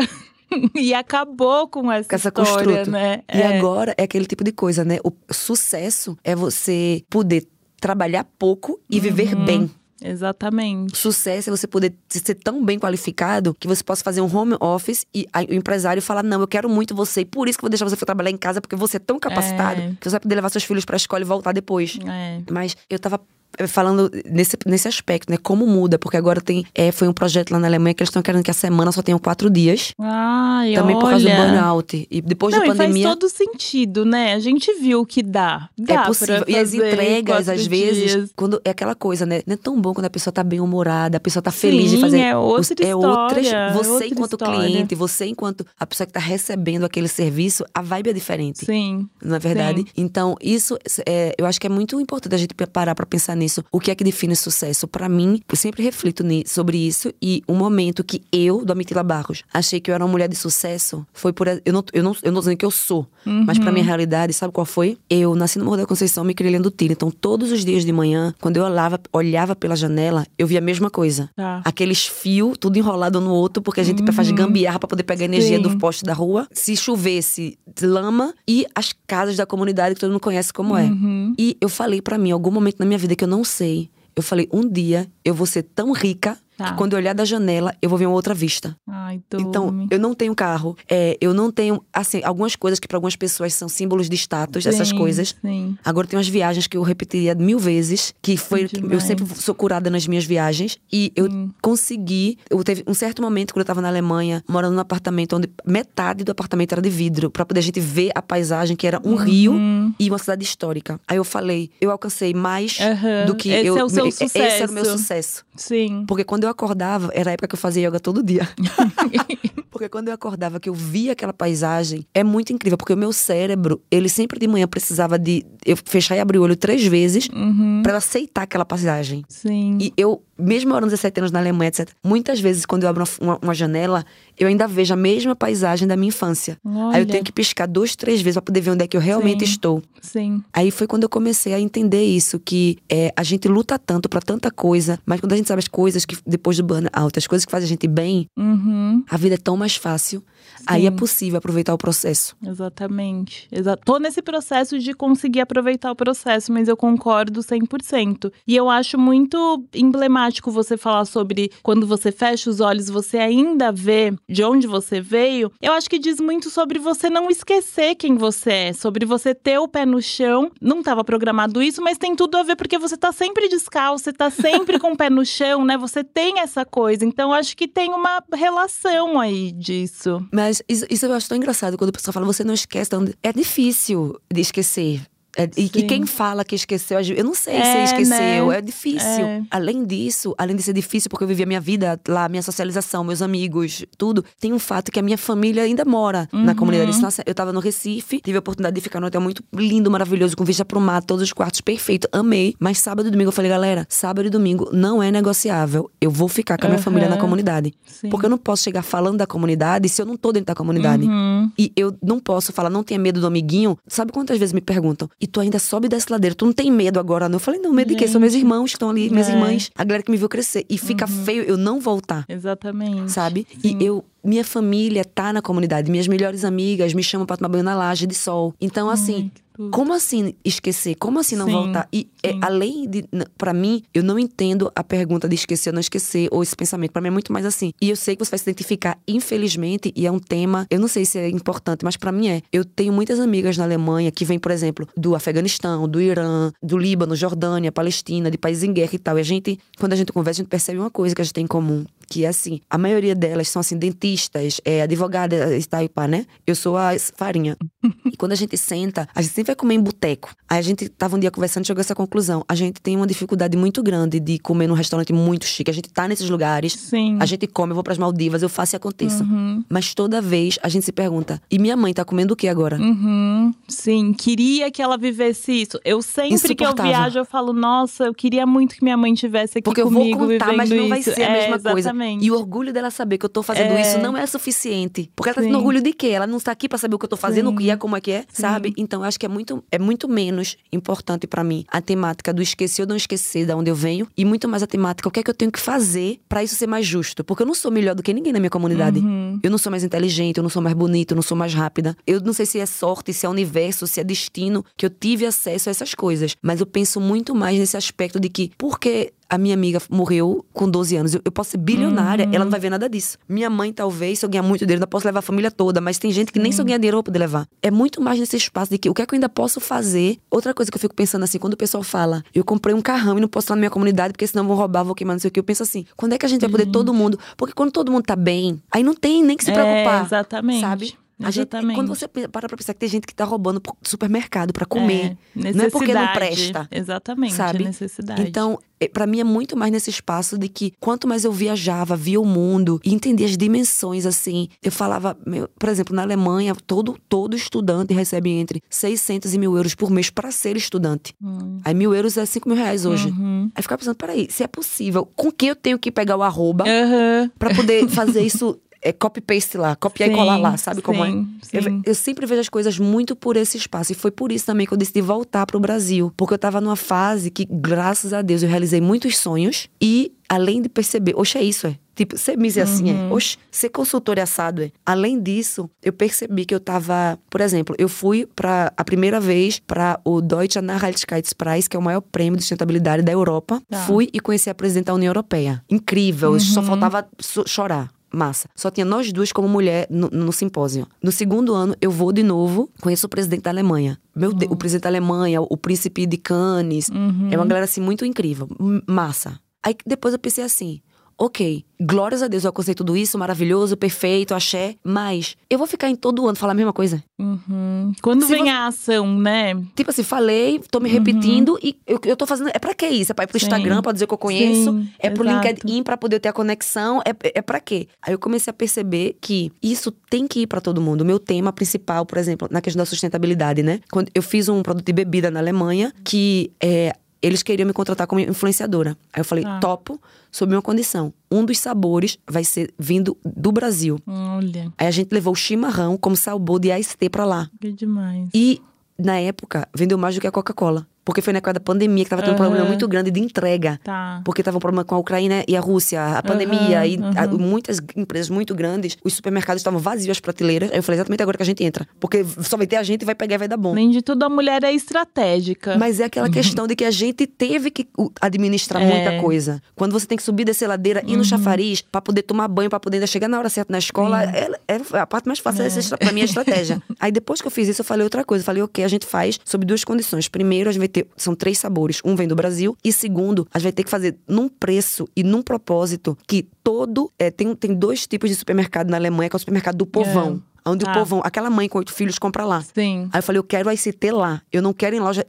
e acabou com essa, Com essa história, construto. né? E É. agora é aquele tipo de coisa, né? O sucesso é você poder trabalhar pouco e viver Uhum. bem. Exatamente. Sucesso é você poder ser tão bem qualificado que você possa fazer um home office e o empresário fala: Não, eu quero muito você, e por isso que eu vou deixar você trabalhar em casa, porque você é tão capacitado É. que você vai poder levar seus filhos pra escola e voltar depois. É. Mas eu tava falando nesse, nesse aspecto, né? Como muda, porque agora tem. É, foi um projeto lá na Alemanha que eles estão querendo que a semana só tenha quatro dias. Ai, também olha. por causa do burnout. E depois Não, da e faz pandemia. todo sentido, né? A gente viu que dá. Dá É possível. E as entregas, às vezes, dias. quando é aquela coisa, né? Não é tão bom quando a pessoa tá bem humorada, a pessoa tá feliz de fazer. é outra é história, outras- Você, outra enquanto história. cliente, você, enquanto a pessoa que tá recebendo aquele serviço, a vibe é diferente. Sim. Não é verdade? Sim. Então, isso é, eu acho que é muito importante a gente parar pra pensar nisso. O que é que define sucesso? Pra mim, eu sempre reflito sobre isso. E um momento que eu, do Amitila Barros, achei que eu era uma mulher de sucesso foi por. Eu não, eu não, eu não tô dizendo que eu sou, mas pra minha Uhum. realidade, sabe qual foi? Eu nasci no Morro da Conceição, me criei lendo tiro. Então, todos os dias de manhã, quando eu olhava, olhava pela janela, eu via a mesma coisa. Tá. Aqueles fios, tudo enrolado no outro, porque a gente faz gambiarra pra poder pegar a energia Sim. do poste da rua. Se chovesse, lama e as casas da comunidade que todo mundo conhece como é. Uhum. E eu falei pra mim, em algum momento na minha vida que eu não sei, eu falei, um dia eu vou ser tão rica Tá. que quando eu olhar da janela, eu vou ver uma outra vista. Ai, Então, eu não tenho carro, é, eu não tenho, assim, algumas coisas que pra algumas pessoas são símbolos de status, essas Sim, coisas. Sim. Agora tem umas viagens que eu repetiria mil vezes, que foi eu Demais. sempre sou curada nas minhas viagens e eu consegui, eu teve um certo momento quando eu tava na Alemanha, morando num apartamento onde metade do apartamento era de vidro, pra poder a gente ver a paisagem que era um rio e uma cidade histórica. Aí eu falei, eu alcancei mais Aham. do que Esse eu é o seu Esse era o meu sucesso. sucesso. Sim. Porque quando eu acordava, era a época que eu fazia yoga todo dia. porque quando eu acordava, que eu via aquela paisagem, é muito incrível. Porque o meu cérebro, ele sempre de manhã precisava de eu fechar e abrir o olho três vezes Uhum. pra eu aceitar aquela paisagem. Sim. E eu, mesmo morando 17 anos na Alemanha, etc., muitas vezes quando eu abro uma, uma- janela, eu ainda vejo a mesma paisagem da minha infância. Aí Olha. eu tenho que piscar duas, três vezes pra poder ver onde é que eu realmente Sim. estou. Sim. Aí foi quando eu comecei a entender isso, que é, a gente luta tanto pra tanta coisa, mas quando a gente sabe as coisas que depois do burnout, as coisas que fazem a gente bem, Uhum. a vida é tão mais fácil. Aí é Sim. possível aproveitar o processo. Exatamente. Exa Tô nesse processo de conseguir aproveitar o processo, mas eu concordo 100%. E eu acho muito emblemático você falar sobre quando você fecha os olhos, você ainda vê de onde você veio. Eu acho que diz muito sobre você não esquecer quem você é, sobre você ter o pé no chão. Não estava programado isso, mas tem tudo a ver porque você tá sempre descalço, você tá sempre com o pé no chão, né? Você tem essa coisa. Então eu acho que tem uma relação aí disso. Mas isso, isso eu acho tão engraçado quando a pessoa fala, você não esquece. onde-" É difícil de esquecer. É, e Sim. quem fala que esqueceu, eu não sei É, se esqueceu, né? é difícil. É. Além disso, além de ser difícil, porque eu vivi a minha vida lá, minha socialização, meus amigos, tudo, tem um fato que a minha família ainda mora na Uhum. comunidade. Nossa, eu tava no Recife, tive a oportunidade de ficar num hotel muito lindo, maravilhoso, com vista pro mar, todos os quartos perfeito, amei. Mas sábado e domingo eu falei, galera, sábado e domingo não é negociável. Eu vou ficar com a minha Aham. família na comunidade. Sim. Porque eu não posso chegar falando da comunidade se eu não tô dentro da comunidade. Uhum. E eu não posso falar, não tenha medo do amiguinho. Sabe quantas vezes me perguntam? E tu ainda sobe dessa ladeira, tu não tem medo agora, não? Eu falei, não, medo de quê? São meus irmãos que estão ali, minhas É. Uhum. irmãs. A galera que me viu crescer. E fica feio eu não voltar, Exatamente. sabe? Sim. E eu, minha família tá na comunidade. Minhas melhores amigas me chamam pra tomar banho na laje de sol. Então, assim, tudo. como assim esquecer? Como assim não Sim, voltar? E é, além de, pra mim, eu não entendo a pergunta de esquecer ou não esquecer, ou esse pensamento. Pra mim é muito mais assim. E eu sei que você vai se identificar, infelizmente, e é um tema, eu não sei se é importante, mas pra mim é. Eu tenho muitas amigas na Alemanha que vêm, por exemplo, do Afeganistão, do Irã, do Líbano, Jordânia, Palestina, de países em guerra e tal. E a gente, quando a gente conversa, a gente percebe uma coisa que a gente tem em comum. Que assim, a maioria delas são assim, dentistas, é, advogadas e tal e pá, né? Eu sou a farinha. E quando a gente senta, a gente sempre vai comer em boteco. Aí a gente tava um dia conversando e chegou a essa conclusão. A gente tem uma dificuldade muito grande de comer num restaurante muito chique. A gente tá nesses lugares, Sim. a gente come, eu vou pras Maldivas, eu faço e aconteça. Uhum. Mas toda vez a gente se pergunta: e minha mãe tá comendo o que agora? Uhum, sim, queria que ela vivesse isso. Eu sempre que eu viajo, eu falo, nossa, eu queria muito que minha mãe tivesse aqui Porque eu vou comigo contar, mas não vai isso. ser a É, mesma coisa. Exatamente. E o orgulho dela saber que eu tô fazendo É. isso não é suficiente. Porque ela tá tendo Sim. orgulho de quê? Ela não está aqui pra saber o que eu tô fazendo, o que Sim. é, como é que é, sabe? Então eu acho que é muito, é muito menos importante pra mim a temática do esquecer ou não esquecer de onde eu venho. E muito mais a temática, o que é que eu tenho que fazer pra isso ser mais justo. Porque eu não sou melhor do que ninguém na minha comunidade. Uhum. Eu não sou mais inteligente, eu não sou mais bonita, eu não sou mais rápida. Eu não sei se é sorte, se é universo, se é destino que eu tive acesso a essas coisas. Mas eu penso muito mais nesse aspecto de que, porque a minha amiga morreu com 12 anos, eu, eu posso ser bilionária, Uhum. ela não vai ver nada disso. Minha mãe, talvez, se eu ganhar muito dinheiro, ainda posso levar a família toda, mas tem gente que nem se eu ganhar dinheiro eu vou poder levar. É muito mais nesse espaço de que o que é que eu ainda posso fazer. Outra coisa que eu fico pensando assim, quando o pessoal fala, eu comprei um carrão e não posso estar na minha comunidade porque senão vão roubar, vou queimar, não sei o que. Eu penso assim, quando é que a gente vai poder todo mundo? Porque quando todo mundo tá bem, aí não tem nem que se É, preocupar. exatamente. Sabe? A gente, Exatamente. quando você para pra pensar que tem gente que tá roubando supermercado pra comer. É, não é porque não presta. Exatamente, sabe? necessidade. Então, é, pra mim é muito mais nesse espaço de que quanto mais eu viajava, via o mundo e entendia as dimensões assim. Eu falava, meu, por exemplo, na Alemanha, todo todo estudante recebe entre 600 e mil euros por mês pra ser estudante. Hum. Aí mil euros é 5 mil reais hoje. Uhum. Aí ficava pensando, peraí, se é possível, com quem eu tenho que pegar o arroba Aham. pra poder fazer isso, é, copy-paste lá, copiar e Sim, colar lá, sabe como é? sim, Eu, sim. eu sempre vejo as coisas muito por esse espaço. E foi por isso também que eu decidi voltar pro Brasil. Porque eu tava numa fase que, graças a Deus, eu realizei muitos sonhos. E além de perceber, oxe, é isso, é. Tipo, ser Miss é assim, Uhum. é. Oxe, ser consultor é assado, é. Além disso, eu percebi que eu tava. Por exemplo, eu fui para a primeira vez para o Deutsche Nachhaltigkeitspreis, que é o maior prêmio de sustentabilidade da Europa. Tá. Fui e conheci a presidente da União Europeia. Incrível, só Uhum. faltava so- chorar. Massa. Só tinha nós duas como mulher no, no simpósio. No segundo ano, eu vou de novo, conheço o presidente da Alemanha. Meu Deus, o presidente da Alemanha, o príncipe de Cannes. Uhum. É uma galera assim muito incrível. Massa. Aí depois eu pensei assim. Ok, glórias a Deus, eu alcancei tudo isso, maravilhoso, perfeito, axé. Mas eu vou ficar em todo ano falar a mesma coisa. Uhum. Quando Se vem você- a ação, né? Tipo assim, falei, tô me repetindo e eu, eu tô fazendo. É pra quê isso? É pra ir pro Sim. Instagram pra dizer que eu conheço? Sim, é pro exato. LinkedIn pra poder ter a conexão? É, é pra quê? Aí eu comecei a perceber que isso tem que ir pra todo mundo. O meu tema principal, por exemplo, na questão da sustentabilidade, né? Quando eu fiz um produto de bebida na Alemanha que é. Eles queriam me contratar como influenciadora. Aí eu falei, Tá. topo, sob uma condição. Um dos sabores vai ser vindo do Brasil. Olha, Aí a gente levou o chimarrão como sabor de AST pra lá. que demais. E, na época, vendeu mais do que a Coca-Cola. Porque foi na época da pandemia que tava tendo um problema muito grande de entrega. Tá. Porque tava um problema com a Ucrânia e a Rússia, a pandemia, e a- aham. muitas empresas muito grandes, os supermercados estavam vazios, as prateleiras. Aí eu falei, exatamente agora que a gente entra. Porque só vai ter a gente, vai pegar e vai dar bom. Além de tudo, a mulher é estratégica. Mas é aquela questão de que a gente teve que uh, administrar É. muita coisa. Quando você tem que subir, descer ladeira, ir no chafariz, pra poder tomar banho, pra poder ainda chegar na hora certa na escola, é, é a parte mais fácil dessa estra- pra mim é a estratégia. Aí depois que eu fiz isso, eu falei outra coisa. Eu falei, ok, a gente faz sob duas condições. Primeiro, a gente vai ter. São três sabores. Um vem do Brasil. E segundo, a gente vai ter que fazer num preço e num propósito que todo. é, tem, tem dois tipos de supermercado na Alemanha, que é o supermercado do povão. Onde Tá. o povão, aquela mãe com oito filhos, compra lá. Sim. Aí eu falei, eu quero a ICT lá. Eu não quero em loja.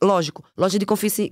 Lógico, loja de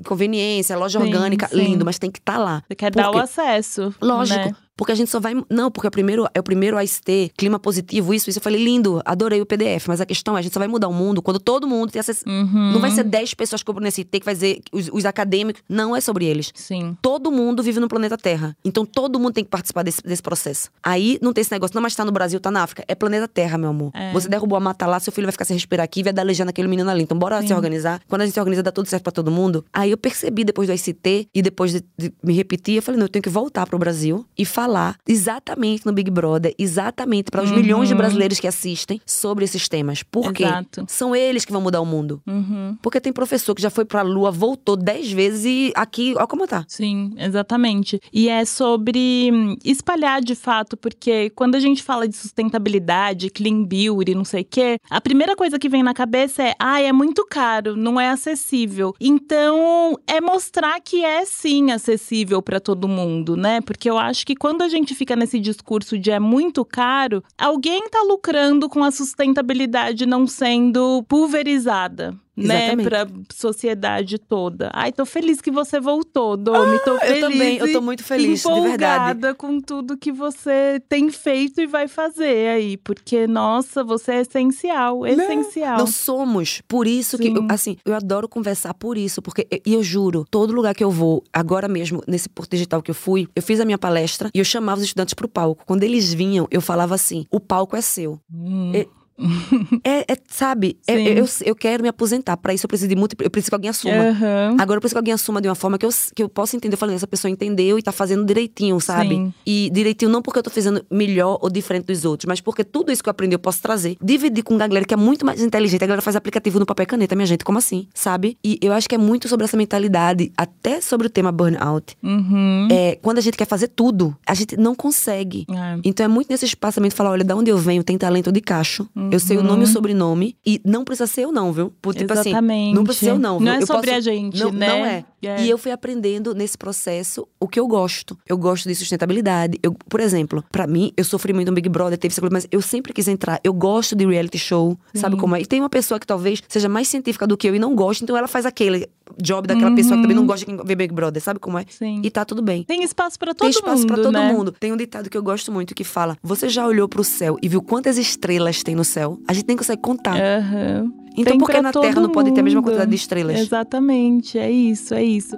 conveniência, loja Sim, orgânica, sim. lindo, mas tem que estar lá. Você quer Por dar o acesso. Lógico. né? Porque a gente só vai. Não, porque é o primeiro, é o primeiro AST, clima positivo, isso, isso. Eu falei, lindo, adorei o PDF. Mas a questão é, a gente só vai mudar o mundo quando todo mundo tem acesso. Uhum. Não vai ser 10 pessoas que compram nesse IT que vai dizer os, os acadêmicos. Não é sobre eles. Sim. Todo mundo vive no planeta Terra. Então todo mundo tem que participar desse, desse processo. Aí não tem esse negócio, não, mas tá no Brasil, tá na África. É planeta Terra, meu amor. É. Você derrubou a mata lá, seu filho vai ficar sem respirar aqui e vai dar legião naquele menino ali. Então bora Sim. se organizar. Quando a gente se organiza, dá tudo certo pra todo mundo. Aí eu percebi depois do ICT e depois de, de me repetir, eu falei, não, eu tenho que voltar pro Brasil e falar exatamente no Big Brother, exatamente para os Uhum. milhões de brasileiros que assistem sobre esses temas. Por quê? Exato. São eles que vão mudar o mundo. Uhum. Porque tem professor que já foi pra Lua, voltou dez vezes e aqui, ó como tá. Sim, exatamente. E é sobre hum, espalhar de fato, porque quando a gente fala de sustentabilidade, clean beauty, não sei o quê, a primeira coisa que vem na cabeça é: ah, é muito caro, não é acessível. Então, é mostrar que é sim acessível para todo mundo, né? Porque eu acho que quando a gente fica nesse discurso de é muito caro, alguém tá lucrando com a sustentabilidade não sendo pulverizada. Né? Pra sociedade toda. Ai, tô feliz que você voltou, Domi. tô Ah, eu feliz. também, eu e tô muito feliz, de verdade. com tudo que você tem feito e vai fazer aí. Porque, nossa, você é essencial, essencial. Nós somos. Por isso que, Sim. eu, assim, eu adoro conversar por isso. Porque, e eu juro, todo lugar que eu vou, agora mesmo, nesse Porto Digital que eu fui, eu fiz a minha palestra e eu chamava os estudantes pro palco. Quando eles vinham, eu falava assim: o palco é seu. Hum. É- É, é, sabe, é- eu, eu quero me aposentar. Pra isso eu preciso de muito. Eu preciso que alguém assuma. Aham. Agora eu preciso que alguém assuma de uma forma que eu, que eu possa entender. Eu falei, essa pessoa entendeu e tá fazendo direitinho, sabe? Sim. E direitinho não porque eu tô fazendo melhor ou diferente dos outros, mas porque tudo isso que eu aprendi eu posso trazer. Dividir com a galera que é muito mais inteligente. A galera faz aplicativo no papel e caneta, minha gente, como assim? Sabe? E eu acho que é muito sobre essa mentalidade, até sobre o tema burnout. Uhum. É, quando a gente quer fazer tudo, a gente não consegue. É. Então é muito nesse espaçamento falar, olha, da onde eu venho, tem talento de cacho. Eu sei o nome e o sobrenome. E não precisa ser eu não, viu? Tipo assim, Exatamente. não precisa ser eu não. viu? Não é Eu sobre posso- a gente, não, né? Não é. É. E eu fui aprendendo nesse processo o que eu gosto. Eu gosto de sustentabilidade. Eu, por exemplo, pra mim, eu sofri muito no Big Brother, teve coisa, mas eu sempre quis entrar. Eu gosto de reality show, sabe como é? E tem uma pessoa que talvez seja mais científica do que eu e não gosta, então ela faz aquele job daquela pessoa que também não gosta de vê Big Brother, sabe como é? Uhum. Sim. E tá tudo bem. Tem espaço pra todo Tem espaço mundo, pra todo né? mundo. Tem um ditado que eu gosto muito que fala: Você já olhou pro céu e viu quantas estrelas tem no céu? A gente nem consegue contar. Aham. Então Tem por que na Terra não pode ter a mesma mundo. quantidade de estrelas? Exatamente, é isso, é isso.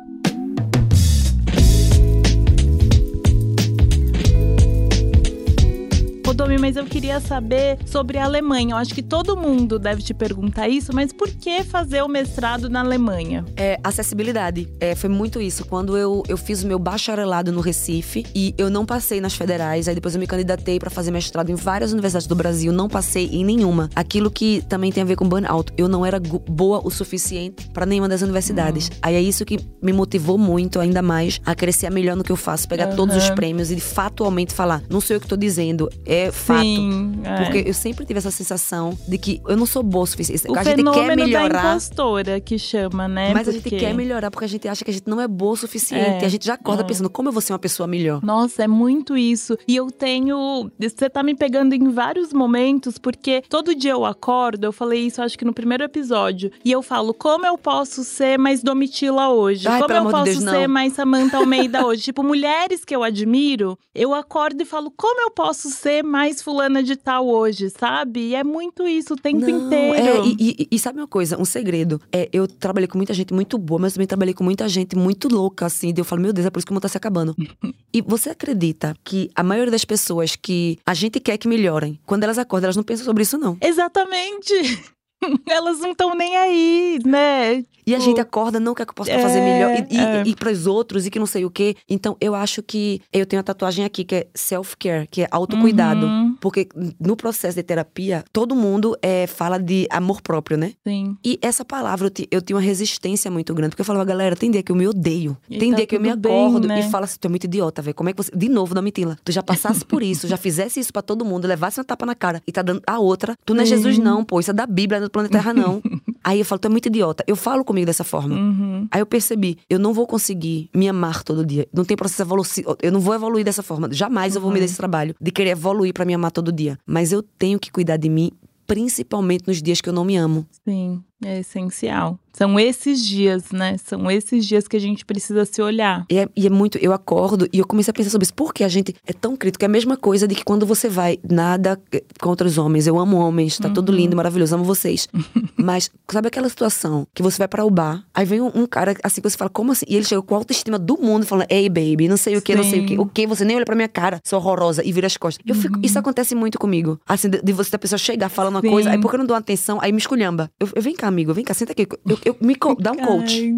Ô, Domi, mas eu queria saber sobre a Alemanha. Eu acho que todo mundo deve te perguntar isso, mas por que fazer o mestrado na Alemanha? É, acessibilidade. É, foi muito isso. Quando eu, eu fiz o meu bacharelado no Recife e eu não passei nas federais, aí depois eu me candidatei pra fazer mestrado em várias universidades do Brasil, não passei em nenhuma. Aquilo que também tem a ver com burnout. Eu não era boa o suficiente pra nenhuma das universidades. Aí é isso que me motivou muito ainda mais a crescer melhor no que eu faço, pegar todos os Aham. prêmios e de fatualmente falar. Não sou eu que tô dizendo, é fato. Sim, é. Porque eu sempre tive essa sensação de que eu não sou boa o suficiente. o a gente fenômeno quer da melhorar. impostora que chama, né? Mas a gente Porque- quer melhorar porque a gente acha que a gente não é boa o suficiente. É, a gente já acorda é. pensando, como eu vou ser uma pessoa melhor? Nossa, é muito isso. E eu tenho. Você tá me pegando em vários momentos, porque todo dia eu acordo, eu falei isso acho que no primeiro episódio. E eu falo, como eu posso ser mais Domitila hoje? Ai, como eu posso Deus, ser mais Samantha Almeida hoje? tipo, mulheres que eu admiro, eu acordo e falo, como eu posso ser mais fulana de tal hoje, sabe? E é muito isso o tempo Não, inteiro. é, e, e- e sabe uma coisa, um segredo. É, eu trabalhei com muita gente muito boa, mas também trabalhei com muita gente muito louca, assim. eu falo, meu Deus, é por isso que o mundo tá se acabando. e você acredita que a maioria das pessoas que a gente quer que melhorem, quando elas acordam, elas não pensam sobre isso, não. Exatamente. Elas não estão nem aí, né? E a Tipo, gente acorda, não quer que eu possa fazer é, melhor. E, é. e pros outros, e que não sei o quê. Então, eu acho que. Eu tenho a tatuagem aqui, que é self-care, que é autocuidado. Uhum. Porque no processo de terapia, todo mundo é, fala de amor próprio, né? Sim. E essa palavra eu, ti- eu tinha uma resistência muito grande. Porque eu falava, galera, tem dia que eu me odeio. E tem tá dia que eu me tudo bem, acordo né? e falo assim: tu é muito idiota, velho. Como é que você. De novo, não mentila. Tu já passasse por isso, já fizesse isso pra todo mundo, levasse uma tapa na cara e tá dando a outra. Tu não é. Jesus, não, pô. Isso é da Bíblia, planeta Terra, não. Aí eu falo, tu é muito idiota. Eu falo comigo dessa forma. Uhum. Aí eu percebi, eu não vou conseguir me amar todo dia. Não tem processo evolutivo. Eu não vou evoluir dessa forma. Jamais eu vou me Uhum. dar esse trabalho de querer evoluir pra me amar todo dia. Mas eu tenho que cuidar de mim, principalmente nos dias que eu não me amo. Sim, é essencial. São esses dias, né? São esses dias que a gente precisa se olhar. E é, e é muito, eu acordo e eu comecei a pensar sobre isso. Por que a gente é tão crítico? É a mesma coisa de que quando você vai, nada eh, contra os homens. Eu amo homens, tá tudo lindo, maravilhoso, amo vocês. Mas sabe aquela situação que você vai para o bar, aí vem um, um cara assim que você fala, como assim? E ele chega com a autoestima do mundo, falando, ei, baby, não sei o que, não sei o que. O que? Você nem olha pra minha cara, sou horrorosa, e vira as costas. Eu fico, isso acontece muito comigo. Assim, de, de você, da pessoa chegar falando uma Sim. coisa, aí porque eu não dou atenção, aí me esculhamba. Eu, eu vem cá, amigo, vem cá, senta aqui. Eu, eu- me co- dá um coach.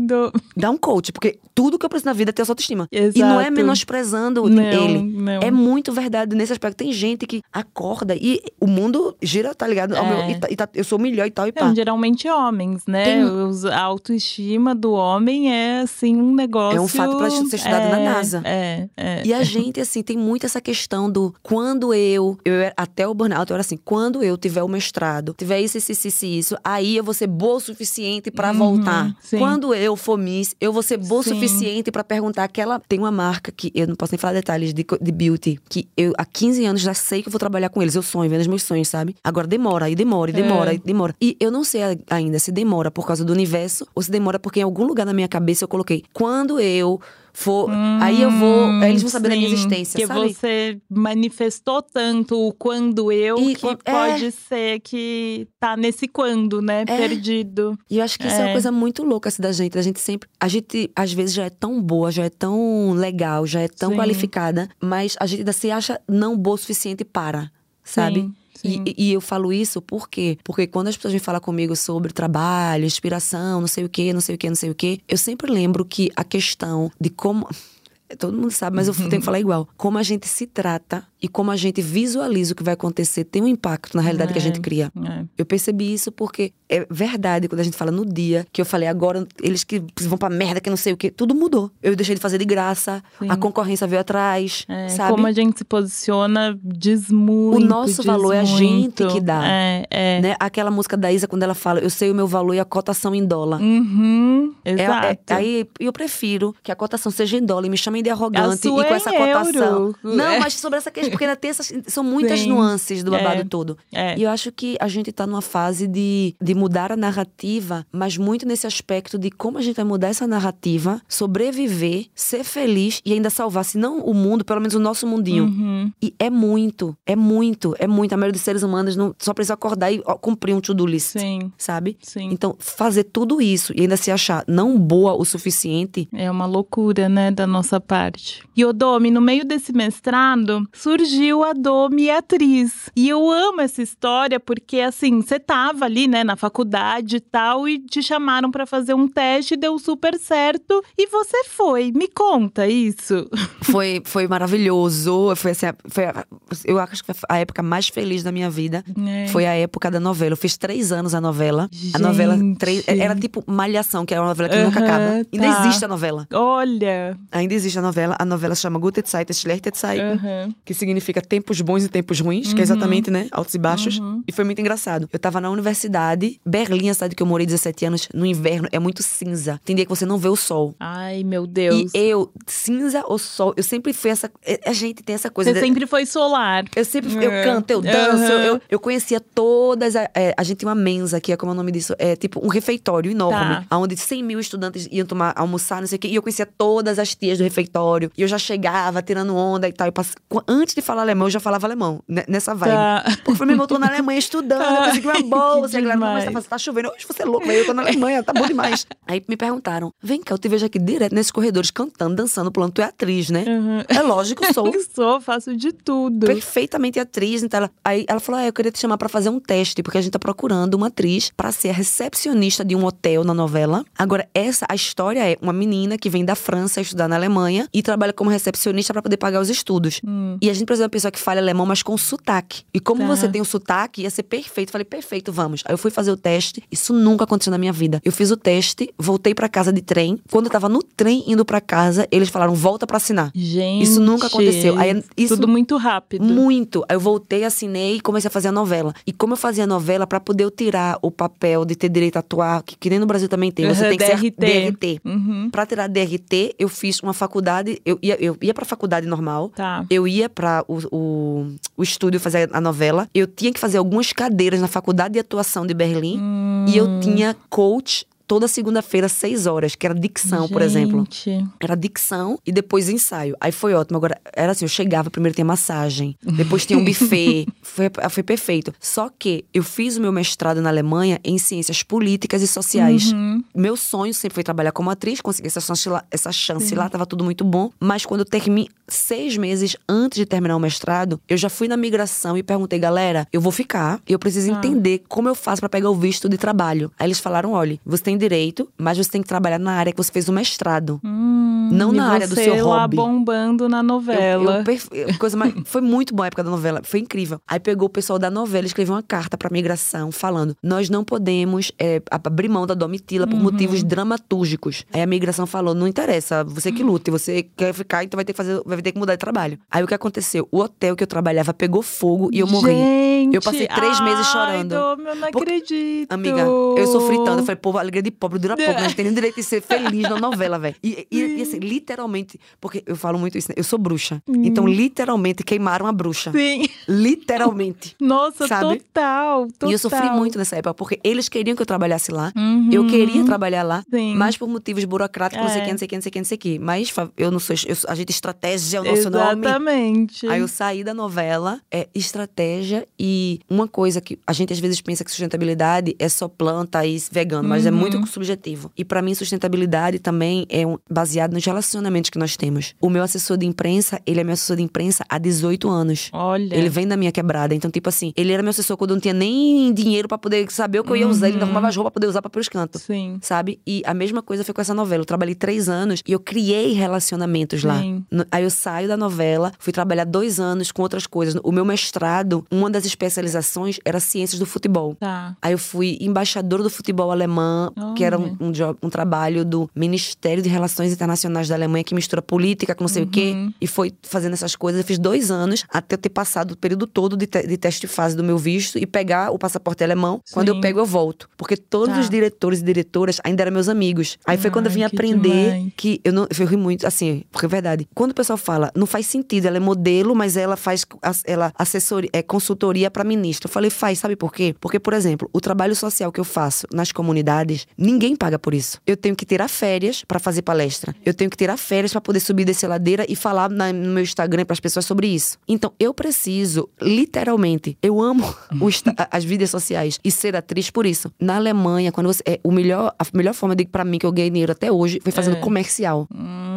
Dá um coach, porque tudo que eu preciso na vida é ter essa autoestima. E não é Exato. menosprezando Não, ele. não. É muito verdade nesse aspecto. Tem gente que acorda e o mundo gira, tá ligado? Ao É. meu- e tá- e tá- eu sou melhor e tal, e pá. Geralmente homens, né? Tem- Os- a autoestima do homem é, assim, um negócio… É um fato pra ser estudado na É, NASA. É, é. E a gente, assim, tem muito essa questão do quando eu, eu até o burnout, eu era assim, quando eu tiver o mestrado, tiver isso, isso, isso, isso, isso, aí eu vou ser boa o suficiente para voltar. Uhum, sim. Quando eu for Miss, eu vou ser boa o suficiente para perguntar que ela tem uma marca que eu não posso nem falar detalhes de, de beauty, que eu há 15 anos já sei que eu vou trabalhar com eles. Eu sonho, vendo os meus sonhos, sabe? Agora demora, e demora, e demora, É. e demora. E eu não sei ainda se demora por causa do universo ou se demora porque em algum lugar na minha cabeça eu coloquei quando eu for, aí eu vou, aí eles vão saber da minha Sim, existência, que sabe? você manifestou tanto o quando eu E que é. pode ser que tá nesse quando, né? Perdido. E eu acho que isso é. uma É. coisa muito louca assim, da gente. A gente sempre. A gente, às vezes, já é tão boa, já é tão legal, já é tão Sim. qualificada, mas a gente ainda se acha não boa o suficiente para, sabe? Sim, E, e eu falo isso por quê? Porque quando as pessoas vêm falar comigo sobre trabalho, inspiração, não sei o quê, não sei o quê, não sei o quê, eu sempre lembro que a questão de como. Todo mundo sabe, mas eu tenho que falar igual. Como a gente se trata e como a gente visualiza o que vai acontecer tem um impacto na realidade que a gente É. cria. É. Eu percebi isso porque é verdade quando a gente fala no dia que eu falei agora eles que vão pra merda que não sei o que, tudo mudou. Eu deixei de fazer de graça, Sim. a concorrência veio atrás, É, sabe? Como a gente se posiciona diz muito. nosso diz valor é a gente muito. que dá. É, é. Né? Aquela música da Isa quando ela fala, eu sei o meu valor e a cotação em dólar. Uhum, É- é- exato. aí eu prefiro que a cotação seja em dólar e me chamem de arrogante e com é essa cotação. euro. Não, É. mas sobre essa questão, porque ainda tem essas, são muitas Sim. nuances do babado É. todo. É. E eu acho que a gente tá numa fase de, de mudar a narrativa, mas muito nesse aspecto de como a gente vai mudar essa narrativa, sobreviver, ser feliz e ainda salvar, se não o mundo, pelo menos o nosso mundinho. Uhum. E é muito, é muito, é muito. A maioria dos seres humanos não só precisa acordar e cumprir um to-do list, Sim, sabe? sim. Então, fazer tudo isso e ainda se achar não boa o suficiente, É uma loucura, né, da nossa parte. E o Domi, no meio desse mestrado, surgiu a Domi atriz. E eu amo essa história porque, assim, você tava ali, né, na faculdade e tal, e te chamaram pra fazer um teste, deu super certo, e você foi. Me conta isso. foi, foi maravilhoso. Foi assim, foi a- eu acho que a época mais feliz da minha vida. É. Foi a época da novela. Eu fiz três anos a novela. A novela Gente. três, era tipo Malhação, que é uma novela que nunca Aham, acaba. Ainda tá. existe a novela. Olha. Ainda existe a novela. A novela se chama Gute Zeit, Schlechte Zeit. Aham. Que significa tempos bons e tempos ruins, que é exatamente, né? Altos e baixos. E foi muito engraçado. Eu tava na universidade, Berlim, a cidade que eu morei 17 anos, no inverno, é muito cinza. Tem dia que você não vê o sol. Ai, meu Deus. E eu, cinza ou sol, eu sempre fui essa. é, A gente tem essa coisa. Você de- sempre foi solar. Eu sempre eu É. canto, eu danço, eu, eu, eu conhecia todas. A, é, a gente tem uma mensa aqui, é como é o nome disso? É tipo um refeitório enorme, Tá. onde 100 mil estudantes iam tomar, almoçar, não sei o quê. E eu conhecia todas as tias do refeitório. E eu já chegava tirando onda e tal. Eu passe- qu- Antes de falar alemão, eu já falava alemão, né, nessa vibe. Tá. Porque eu falei, meu, eu tô na Alemanha estudando, eu consegui uma bolsa. Que E a galera, não, mas tá, tá chovendo. Hoje você é louco, eu tô na Alemanha, tá bom demais. Aí me perguntaram, vem cá, eu te vejo aqui direto nesses corredores cantando, dançando, pulando. Tu é atriz, né? Uhum. É lógico, sou Sou, faço de tudo. perfeitamente atriz. Então ela, aí ela falou: ah, eu queria te chamar pra fazer um teste, porque a gente tá procurando uma atriz pra ser a recepcionista de um hotel na novela. Agora, essa, a história é uma menina que vem da França estudar na Alemanha e trabalha como recepcionista pra poder pagar os estudos. Hum. E a gente de uma pessoa que fale alemão, mas com sotaque. E como Tá. você tem o sotaque, ia ser perfeito. Falei, perfeito, vamos. Aí eu fui fazer o teste. Isso nunca aconteceu na minha vida. Eu fiz o teste, voltei pra casa de trem. Quando eu tava no trem indo pra casa, eles falaram: volta pra assinar. Gente. Isso nunca aconteceu. Aí, isso Tudo muito rápido. muito. Aí eu voltei, assinei e comecei a fazer a novela. E como eu fazia a novela, pra poder eu tirar o papel de ter direito a atuar, que, que nem no Brasil também tem, você Uhum, tem que ser DRT. DRT. Uhum. Pra tirar DRT, eu fiz uma faculdade, eu ia, eu ia pra faculdade normal. Tá. Eu ia pra o, o, o estúdio fazer a novela. Eu tinha que fazer algumas cadeiras na faculdade de atuação de Berlim. E eu tinha coach toda segunda-feira, seis horas, que era dicção, por exemplo. Gente. Era dicção e depois ensaio. Aí foi ótimo. Agora, era assim, eu chegava, primeiro tinha massagem, depois tinha um buffet. foi, foi perfeito. Só que eu fiz o meu mestrado na Alemanha em ciências políticas e sociais. Uhum. Meu sonho sempre foi trabalhar como atriz, consegui essa chance lá, essa chance lá, tava tudo muito bom. Mas quando eu terminei, seis meses antes de terminar o mestrado, eu já fui na migração e perguntei, galera, eu vou ficar, eu preciso Ah. entender como eu faço pra pegar o visto de trabalho. Aí eles falaram, olha, você tem direito, mas você tem que trabalhar na área que você fez o mestrado. Hum. não na área do seu lá hobby. bombando na novela. Eu- eu eu- coisa mais, foi muito boa a época da novela, foi incrível. Aí pegou o pessoal da novela e escreveu uma carta pra migração falando: nós não podemos é, abrir mão da Domitila por motivos dramatúrgicos. Aí a migração falou: não interessa, você que lute, você quer ficar, então vai ter que fazer, vai ter que mudar de trabalho. Aí o que aconteceu? O hotel que eu trabalhava pegou fogo e eu morri. Gente, Eu passei três meses ai, chorando. Dom, eu não acredito. Amiga, eu sofri tanto. Eu falei, pô, a alegria de pobre dura pouco. Não tem nem direito de ser feliz na novela, velho. E, e- e, assim, literalmente, porque eu falo muito isso, né? Eu sou bruxa. Então, literalmente, queimaram a bruxa. Sim. Literalmente. Nossa, Sabe? total, total. E eu sofri muito nessa época, porque eles queriam que eu trabalhasse lá. Uhum. Eu queria trabalhar lá, Sim. mas por motivos burocráticos, não sei o É. que, não sei o que, não sei o que, não sei o que. Mas eu não sou. eu a gente estratégia é o nosso nome. Exatamente. Aí eu saí da novela, é estratégia e uma coisa que a gente às vezes pensa que sustentabilidade é só planta e vegano, mas é Uhum. Muito subjetivo. E pra mim sustentabilidade também é um, baseado nos relacionamentos que nós temos. O meu assessor de imprensa, ele é meu assessor de imprensa há 18 anos. Olha. Ele vem da minha quebrada. Então, tipo assim, ele era meu assessor quando eu não tinha nem dinheiro pra poder saber o que eu ia usar. Ele ainda arrumava as roupas pra poder usar pra pelos cantos. Sim. Sabe? E a mesma coisa foi com essa novela. Eu trabalhei três anos e eu criei relacionamentos lá. Sim. No- Aí eu saio da novela, fui trabalhar dois anos com outras coisas. O meu mestrado, uma das especializações era ciências do futebol. Tá. Aí eu fui embaixadora do futebol alemão, que era um, um, job- um trabalho do Ministério de Relações Internacionais da Alemanha, que mistura política com não sei o quê. Uhum. E foi fazendo essas coisas. Eu fiz dois anos até eu ter passado o período todo de, te- de teste de fase do meu visto e pegar o passaporte alemão. Quando eu Sim. pego, eu volto. Porque todos Tá. os diretores e diretoras ainda eram meus amigos. Aí foi quando eu Ai, vim que aprender demais. que eu não. Eu ri muito, assim, porque é verdade. Quando o pessoal fala, não faz sentido, ela é modelo, mas ela faz ela assessoria, é consultoria para ministro. Eu falei, faz, sabe por quê? Porque, por exemplo, o trabalho social que eu faço nas comunidades, ninguém paga por isso. Eu tenho que tirar férias para fazer palestra. Eu tenho que tirar férias para poder subir dessa ladeira e falar na- no meu Instagram para as pessoas sobre isso. Então, eu preciso, literalmente, eu amo o Insta- a- as mídias sociais e ser atriz por isso. Na Alemanha, quando você é o melhor, a melhor forma de para mim que eu ganhei dinheiro até hoje foi fazendo É. comercial. Hum,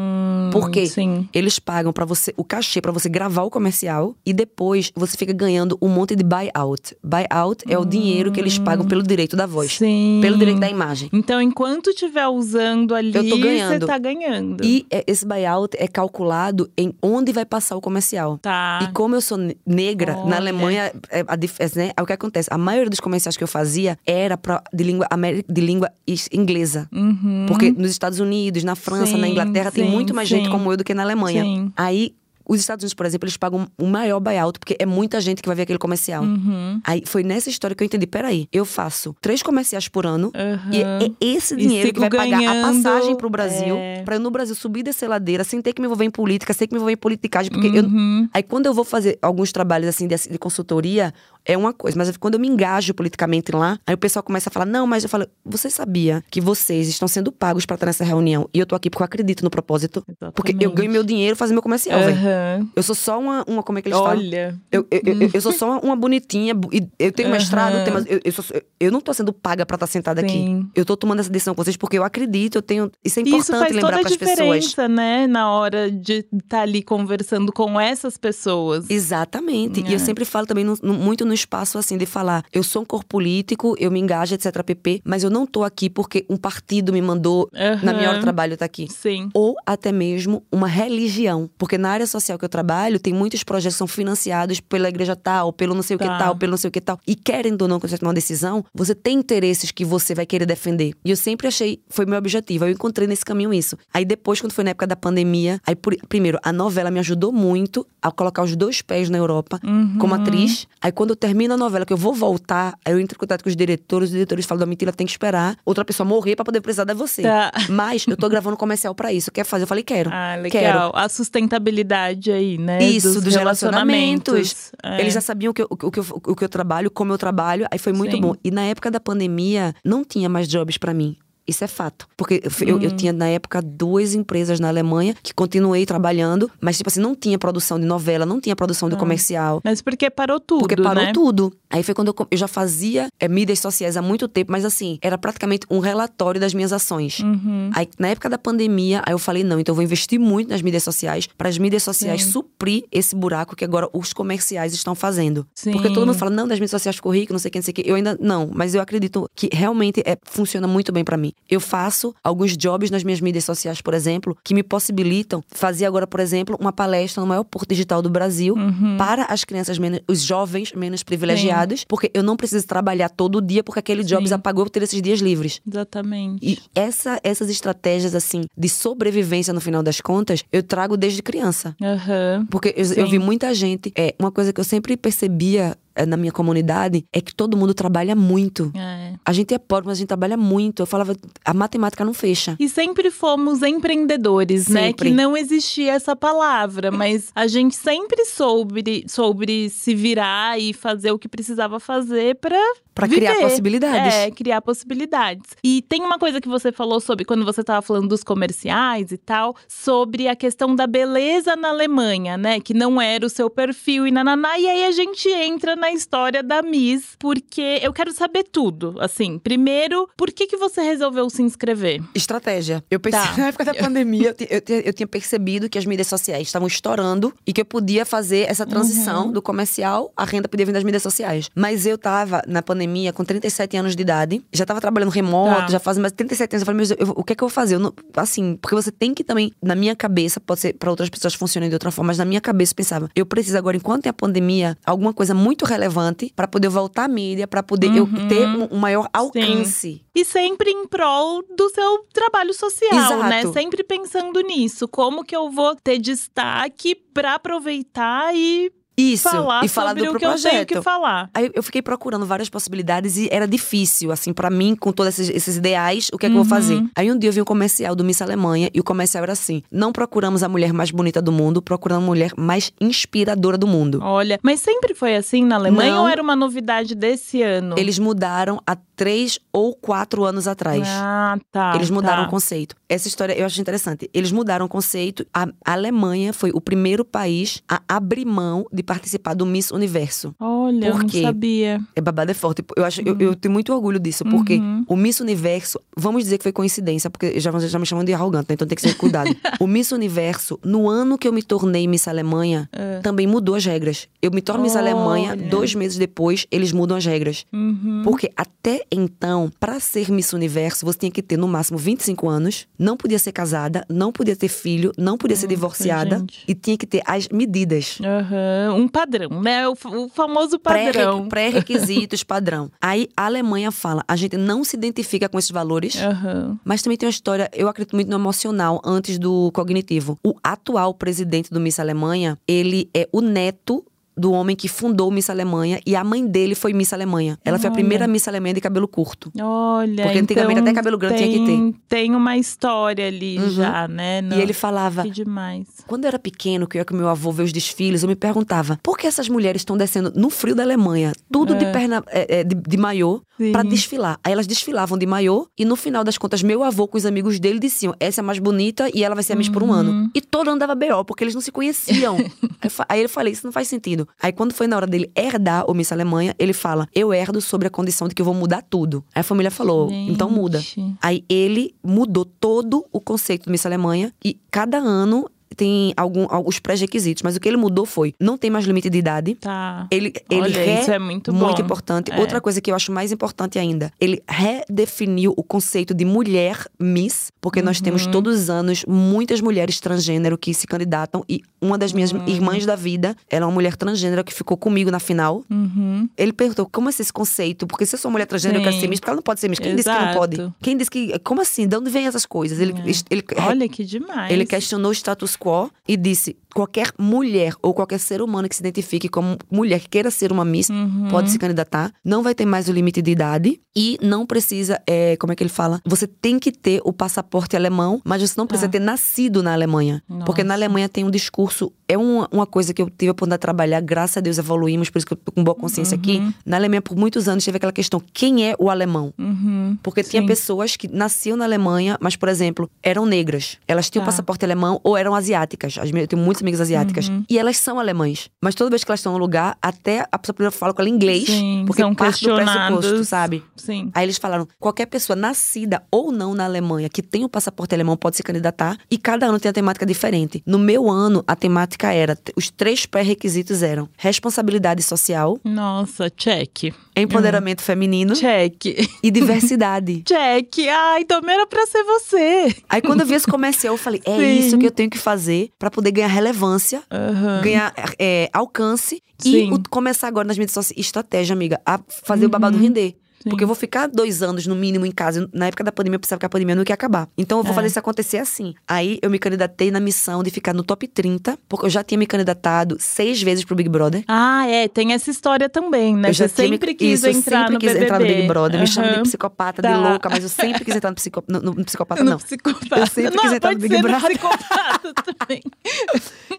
Por quê? Sim. Eles pagam para você o cachê pra você gravar o comercial e depois você fica ganhando um monte de buyout. Buyout é o dinheiro que eles pagam pelo direito da voz, Sim. pelo direito da imagem. Então, enquanto estiver usando ali, você tá ganhando. E é, esse buyout é calculado em onde vai passar o comercial. Tá. E como eu sou ne- negra, Olha. na Alemanha, é, é, né, é o que acontece. A maioria dos comerciais que eu fazia era pra, de, língua, de língua inglesa. Uhum. Porque nos Estados Unidos, na França, Sim, na Inglaterra, tem sim, muito mais gente sim. como eu do que na Alemanha. Sim. Aí, os Estados Unidos, por exemplo, eles pagam o maior buyout, porque é muita gente que vai ver aquele comercial. Uhum. Aí foi nessa história que eu entendi: peraí, eu faço três comerciais por ano. Aham. E é esse E dinheiro que vai pagar a ganhando, passagem pro Brasil, é. pra eu no Brasil subir dessa ladeira sem ter que me envolver em política, sem ter que me envolver em politicagem. Porque eu, Uhum. Aí quando eu vou fazer alguns trabalhos assim de, de consultoria, é uma coisa. Mas quando eu me engajo politicamente lá, aí o pessoal começa a falar: não, mas eu falo, você sabia que vocês estão sendo pagos pra estar nessa reunião? E eu tô aqui porque eu acredito no propósito. Porque eu Exatamente. ganho meu dinheiro fazendo meu comercial. Aham. Eu sou só uma, uma. Como é que eles falam? Olha. Eu, eu, eu, eu sou só uma, bonitinha, e eu tenho Aham. mestrado, eu, tenho, eu, eu, sou- eu não tô sendo paga pra estar sentada aqui. Sim. Eu tô tomando essa decisão com vocês porque eu acredito, eu tenho. Isso é Isso importante faz lembrar toda a pras pessoas. diferença, né? Na hora de estar ali conversando com essas pessoas. Exatamente. E É. eu sempre falo também no- no- muito no espaço assim de falar, eu sou um corpo político, eu me engajo, etc, pp, mas eu não tô aqui porque um partido me mandou na minha hora de trabalho tá aqui. Sim. Ou até mesmo uma religião. Porque na área social que eu trabalho, tem muitos projetos que são financiados pela igreja tal, pelo não sei o que Tá. tal, pelo não sei o que tal. E querendo ou não, quando você toma uma decisão, você tem interesses que você vai querer defender. E eu sempre achei, foi meu objetivo. Eu encontrei nesse caminho isso. Aí depois, quando foi na época da pandemia, aí por- primeiro, a novela me ajudou muito a colocar os dois pés na Europa Uhum. como atriz. Aí quando eu termino a novela, que eu vou voltar, aí eu entro em contato com os diretores, os diretores falam, Domitila, tem que esperar outra pessoa morrer pra poder precisar de você. Tá. Mas eu tô gravando comercial pra isso. Quer fazer? Eu falei, quero. Ah, legal. Quero. A sustentabilidade aí, né? Isso, dos, relacionamentos. É. Eles já sabiam o que, eu, o, que eu, o que eu trabalho, como eu trabalho, aí foi muito Sim. bom. E na época da pandemia, não tinha mais jobs pra mim. Isso é fato. Porque eu, eu- Hum. eu tinha, na época, duas empresas na Alemanha que continuei trabalhando, mas, tipo assim, não tinha produção de novela, não tinha produção de comercial. Mas porque parou tudo, Porque parou né? tudo. Aí foi quando eu, eu já fazia é, mídias sociais há muito tempo, mas assim, era praticamente um relatório das minhas ações. Uhum. Aí, na época da pandemia, aí eu falei, não, então eu vou investir muito nas mídias sociais, para as mídias sociais Sim. suprir esse buraco que agora os comerciais estão fazendo. Sim. Porque todo mundo fala, não, das mídias sociais ficou rico, não sei o que, não sei o que. Eu ainda, não, mas eu acredito que realmente é, funciona muito bem pra mim. Eu faço alguns jobs nas minhas mídias sociais, por exemplo, que me possibilitam fazer agora, por exemplo, uma palestra no maior porto digital do Brasil Uhum. para as crianças menos, os jovens menos privilegiados, porque eu não preciso trabalhar todo dia porque aquele jobs Sim. apagou eu ter esses dias livres. Exatamente. E essa, essas estratégias, assim, de sobrevivência no final das contas, eu trago desde criança. Aham. Porque eu, eu Sim. vi muita gente. É, uma coisa que eu sempre percebia na minha comunidade é que todo mundo trabalha muito. É. A gente é pobre, mas a gente trabalha muito. Eu falava, a matemática não fecha. E sempre fomos empreendedores, né? Sempre. Que não existia essa palavra, mas a gente sempre soube, soube se virar e fazer o que precisava fazer pra Pra criar possibilidades. É, criar possibilidades. E tem uma coisa que você falou sobre quando você estava falando dos comerciais e tal, sobre a questão da beleza na Alemanha, né? Que não era o seu perfil e nananá. E aí a gente entra na história da Miss, porque eu quero saber tudo. Assim, primeiro, por que, que você resolveu se inscrever? Estratégia. Eu pensei, Tá. na época da pandemia, eu, eu, eu tinha percebido que as mídias sociais estavam estourando e que eu podia fazer essa transição do comercial, a renda podia vir das mídias sociais. Mas eu tava na pandemia com 37 anos de idade, já tava trabalhando remoto, Tá. já fazem mais de 37 anos. Eu falei, mas eu- o que é que eu vou fazer? Eu não- assim, porque você tem que também, na minha cabeça, pode ser pra outras pessoas funcionem de outra forma, mas na minha cabeça eu pensava, eu preciso agora, enquanto tem a pandemia, alguma coisa muito relevante pra poder voltar à mídia, pra poder eu Uhum. ter um, um maior alcance. E sempre em prol do seu trabalho social, Exato. né? Sempre pensando nisso. Como que eu vou ter destaque pra aproveitar e Isso, falar e falar sobre do o que eu tenho projeto. que falar. Aí eu fiquei procurando várias possibilidades e era difícil, assim, pra mim, com todos esses, esses ideais, o que é que eu vou fazer? Aí um dia eu vi um comercial do Miss Alemanha e o comercial era assim: não procuramos a mulher mais bonita do mundo, procuramos a mulher mais inspiradora do mundo. Olha, mas sempre foi assim na Alemanha Não. ou era uma novidade desse ano? Eles mudaram há três ou quatro anos atrás. Ah, tá. Eles mudaram tá. o conceito. Essa história eu acho interessante. Eles mudaram o conceito. A Alemanha foi o primeiro país a abrir mão de participar do Miss Universo. Olha, eu não sabia. É babado é forte. Eu, acho, eu, eu tenho muito orgulho disso, porque Uhum. o Miss Universo, vamos dizer que foi coincidência, porque já, já me chamam de arrogante, né? então tem que ser cuidado. o Miss Universo, no ano que eu me tornei Miss Alemanha, também mudou as regras. Eu me torno Miss É. Alemanha, dois meses depois, eles mudam as regras. Uhum. Porque até então, pra ser Miss Universo, você tinha que ter no máximo 25 anos, não podia ser casada, não podia ter filho, não podia ser divorciada gente. e tinha que ter as medidas. Aham, Um padrão, né? O, o famoso padrão. Pré- Pré-requisitos padrão. Aí a Alemanha fala: a gente não se identifica com esses valores. Aham. Mas também tem uma história, eu acredito muito no emocional antes do cognitivo. O atual presidente do Miss Alemanha, ele é o neto do homem que fundou Miss Alemanha e a mãe dele foi Miss Alemanha. Ela foi a Olha. primeira Miss Alemanha de cabelo curto. Olha, Porque antigamente então até cabelo grande tem, tinha que ter. Tem uma história ali Uhum. já, né? E ele falava: Que demais. Quando eu era pequeno, que eu ia com meu avô ver os desfiles, eu me perguntava por que essas mulheres estão descendo no frio da Alemanha, tudo de É. perna é, é, de, de maiô, pra desfilar. Aí elas desfilavam de maiô e no final das contas, meu avô com os amigos dele diziam: essa é a mais bonita e ela vai ser a Miss por um Uhum. ano. E todo ano dava B.O., porque eles não se conheciam. aí eu falei: isso não faz sentido. Aí quando foi na hora dele herdar o Miss Alemanha, ele fala: eu herdo sobre a condição de que eu vou mudar tudo. Aí a família falou: então muda. Gente. Aí ele mudou todo o conceito do Miss Alemanha e cada ano tem algum, alguns pré-requisitos, mas o que ele mudou foi: não tem mais limite de idade. Tá. Ele, ele Olha, re- isso é muito bom. muito importante. É. Outra coisa que eu acho mais importante ainda, ele redefiniu o conceito de mulher Miss, porque nós temos Uhum. todos os anos muitas mulheres transgênero que se candidatam e uma das minhas Uhum. irmãs da vida, ela é uma mulher transgênero que ficou comigo na final. Uhum. Ele perguntou, como é esse conceito? Porque se eu sou mulher transgênero, eu quero Sim. ser Miss, porque ela não pode ser Miss. Quem disse que não pode? Exato. Quem disse que. Como assim? De onde vem essas coisas? Ele, ele, Olha que demais. ele questionou o status quo e disse: qualquer mulher ou qualquer ser humano que se identifique como mulher que queira ser uma Miss Uhum. pode se candidatar. Não vai ter mais o limite de idade e não precisa, é, como é que ele fala? Você tem que ter o passaporte alemão, mas você não precisa ter nascido na Alemanha. Porque na. Nossa. Alemanha tem um discurso. É uma, uma coisa que eu tive a oportunidade de trabalhar, graças a Deus evoluímos, por isso que eu tô com boa consciência aqui. Na Alemanha, por muitos anos, teve aquela questão: quem é o alemão? Uhum. Porque tinha Sim. pessoas que nasciam na Alemanha, mas, por exemplo, eram negras. Elas tinham Tá. passaporte alemão ou eram asiáticas. Asiáticas. Eu tenho muitas amigas asiáticas. Uhum. E elas são alemães. Mas toda vez que elas estão no lugar, até a pessoa primeiro fala com ela em inglês. Sim, porque são parte do pressuposto, sabe? Sim. Aí eles falaram: qualquer pessoa nascida ou não na Alemanha que tem o passaporte alemão pode se candidatar e cada ano tem a temática diferente. No meu ano, a temática era: os três pré-requisitos eram responsabilidade social, Nossa, check. Empoderamento feminino Check. e diversidade. Check. Ai, também era pra ser você. Aí quando eu vi esse comercial, eu falei: é Sim. isso que eu tenho que fazer pra poder ganhar relevância, Aham. ganhar é, alcance Sim. e o- começar agora nas mídias sociais. Estratégia, amiga, a fazer o babado render. Uhum. Sim. Porque eu vou ficar dois anos, no mínimo, em casa. Na época da pandemia, eu pensava que a pandemia não ia acabar. Então, eu vou É. fazer isso acontecer assim. Aí, eu me candidatei na missão de ficar no top 30, porque eu já tinha me candidatado seis vezes pro Big Brother. Ah, é, tem essa história também, né? eu já tinha me- sempre quis isso, eu entrar sempre no quis BBB. entrar no Big Brother. Me chamam de psicopata, Tá. de louca, mas eu sempre quis entrar no, psico... no, no- psicopata, No não. psicopata. Eu sempre não, quis entrar no Big ser no Brother. psicopata também.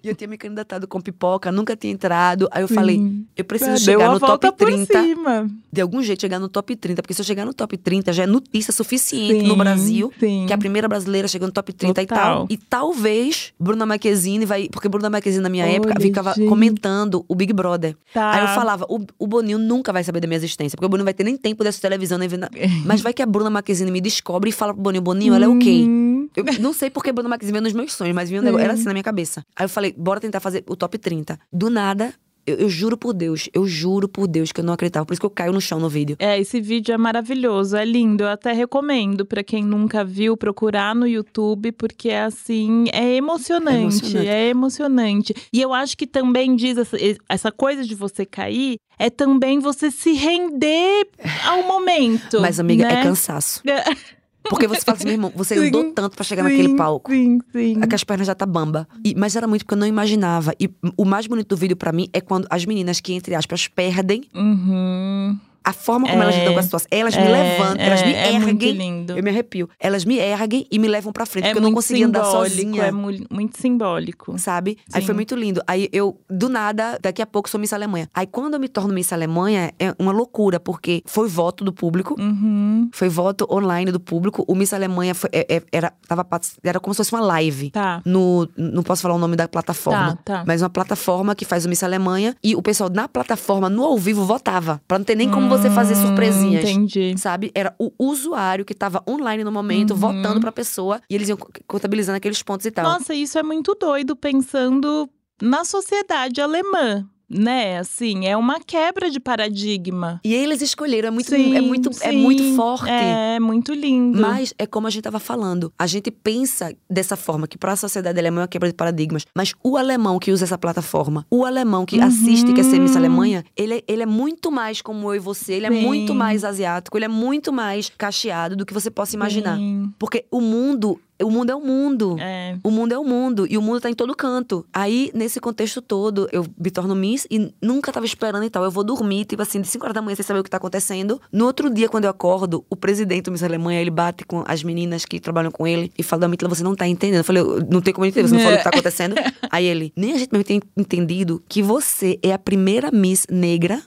E eu tinha me candidatado com pipoca, nunca tinha entrado. Aí eu falei, eu preciso É, Deu chegar no top 30. por cima. de algum jeito chegar no top 30, porque se eu chegar no top 30 já é notícia suficiente Sim, no Brasil, sim. que a primeira brasileira chegou no top 30 e Total. tal. E talvez Bruna Marquezine vai, porque Bruna Marquezine na minha Olha, época ficava gente. comentando o Big Brother. Tá. Aí eu falava, o, o Boninho nunca vai saber da minha existência, porque o Boninho vai ter nem tempo dessa televisão, nem. Mas vai que a Bruna Marquezine me descobre e fala pro Boninho, Boninho, ela é o quê? Hum, Eu não sei porque Bruna Marquezine veio nos meus sonhos, mas vinha um negócio, era assim na minha cabeça. Aí eu falei, bora tentar fazer o top 30. Do nada, eu, eu juro por Deus, eu juro por Deus que eu não acreditava. Por isso que eu caio no chão no vídeo. É, esse vídeo é maravilhoso, é lindo. Eu até recomendo pra quem nunca viu procurar no YouTube, porque assim é emocionante, emocionante. é emocionante. E eu acho que também diz essa, essa coisa de você cair é também você se render ao momento. Mas, amiga, né? é cansaço. Porque você fala assim, meu irmão, você Sim, andou tanto pra chegar Sim, naquele palco. Sim, sim. É que as pernas já tá bamba. E- mas era muito porque eu não imaginava. E o mais bonito do vídeo pra mim é quando as meninas que, entre aspas, perdem Uhum. A forma como É, elas lidam com a situação. Elas me É, levantam, elas me é, é erguem. lindo. eu me arrepio. Elas me erguem e me levam pra frente, É porque eu não conseguia andar simbólico, sozinha. É mu- muito simbólico. Sabe? Aí Sim. foi muito lindo. Aí eu, do nada, daqui a pouco sou Miss Alemanha. Aí quando eu me torno Miss Alemanha, é uma loucura, porque foi voto do público. Uhum. Foi voto online do público. O Miss Alemanha foi, é- é- era, tava, era como se fosse uma live. Tá. No, não posso falar o nome da plataforma. Tá, tá. Mas uma plataforma que faz o Miss Alemanha. E o pessoal na plataforma, no ao vivo, votava. Pra não ter nem como você fazer surpresinhas. Entendi. Sabe? Era o usuário que tava online no momento, Uhum. votando pra pessoa. E eles iam co- contabilizando aqueles pontos e tal. Nossa, isso é muito doido pensando na sociedade alemã, né? Assim, é uma quebra de paradigma. E eles escolheram. É muito, Sim, é muito, é sim. muito forte. É, muito lindo. Mas é como a gente tava falando. A gente pensa dessa forma, que para a sociedade alemã é uma quebra de paradigmas. Mas o alemão que usa essa plataforma, o alemão que Uhum. assiste, que é ser Miss Alemanha, ele, é- ele é muito mais como eu e você. Ele é Sim. muito mais asiático, ele é muito mais cacheado do que você possa imaginar. Porque o mundo, o mundo é o mundo. É. O mundo é o mundo e o mundo tá em todo canto. Aí, nesse contexto todo, eu me torno Miss e nunca tava esperando e tal. Eu vou dormir, tipo assim, de 5 horas da manhã sem saber o que tá acontecendo. No outro dia, quando eu acordo, o presidente do Miss Alemanha, ele bate com as meninas que trabalham com ele e fala: Domitila, você não tá entendendo. Eu falei: "Eu- não tem como entender, você não falou o que tá acontecendo. Aí ele: nem a gente mesmo tem entendido que você é a primeira Miss negra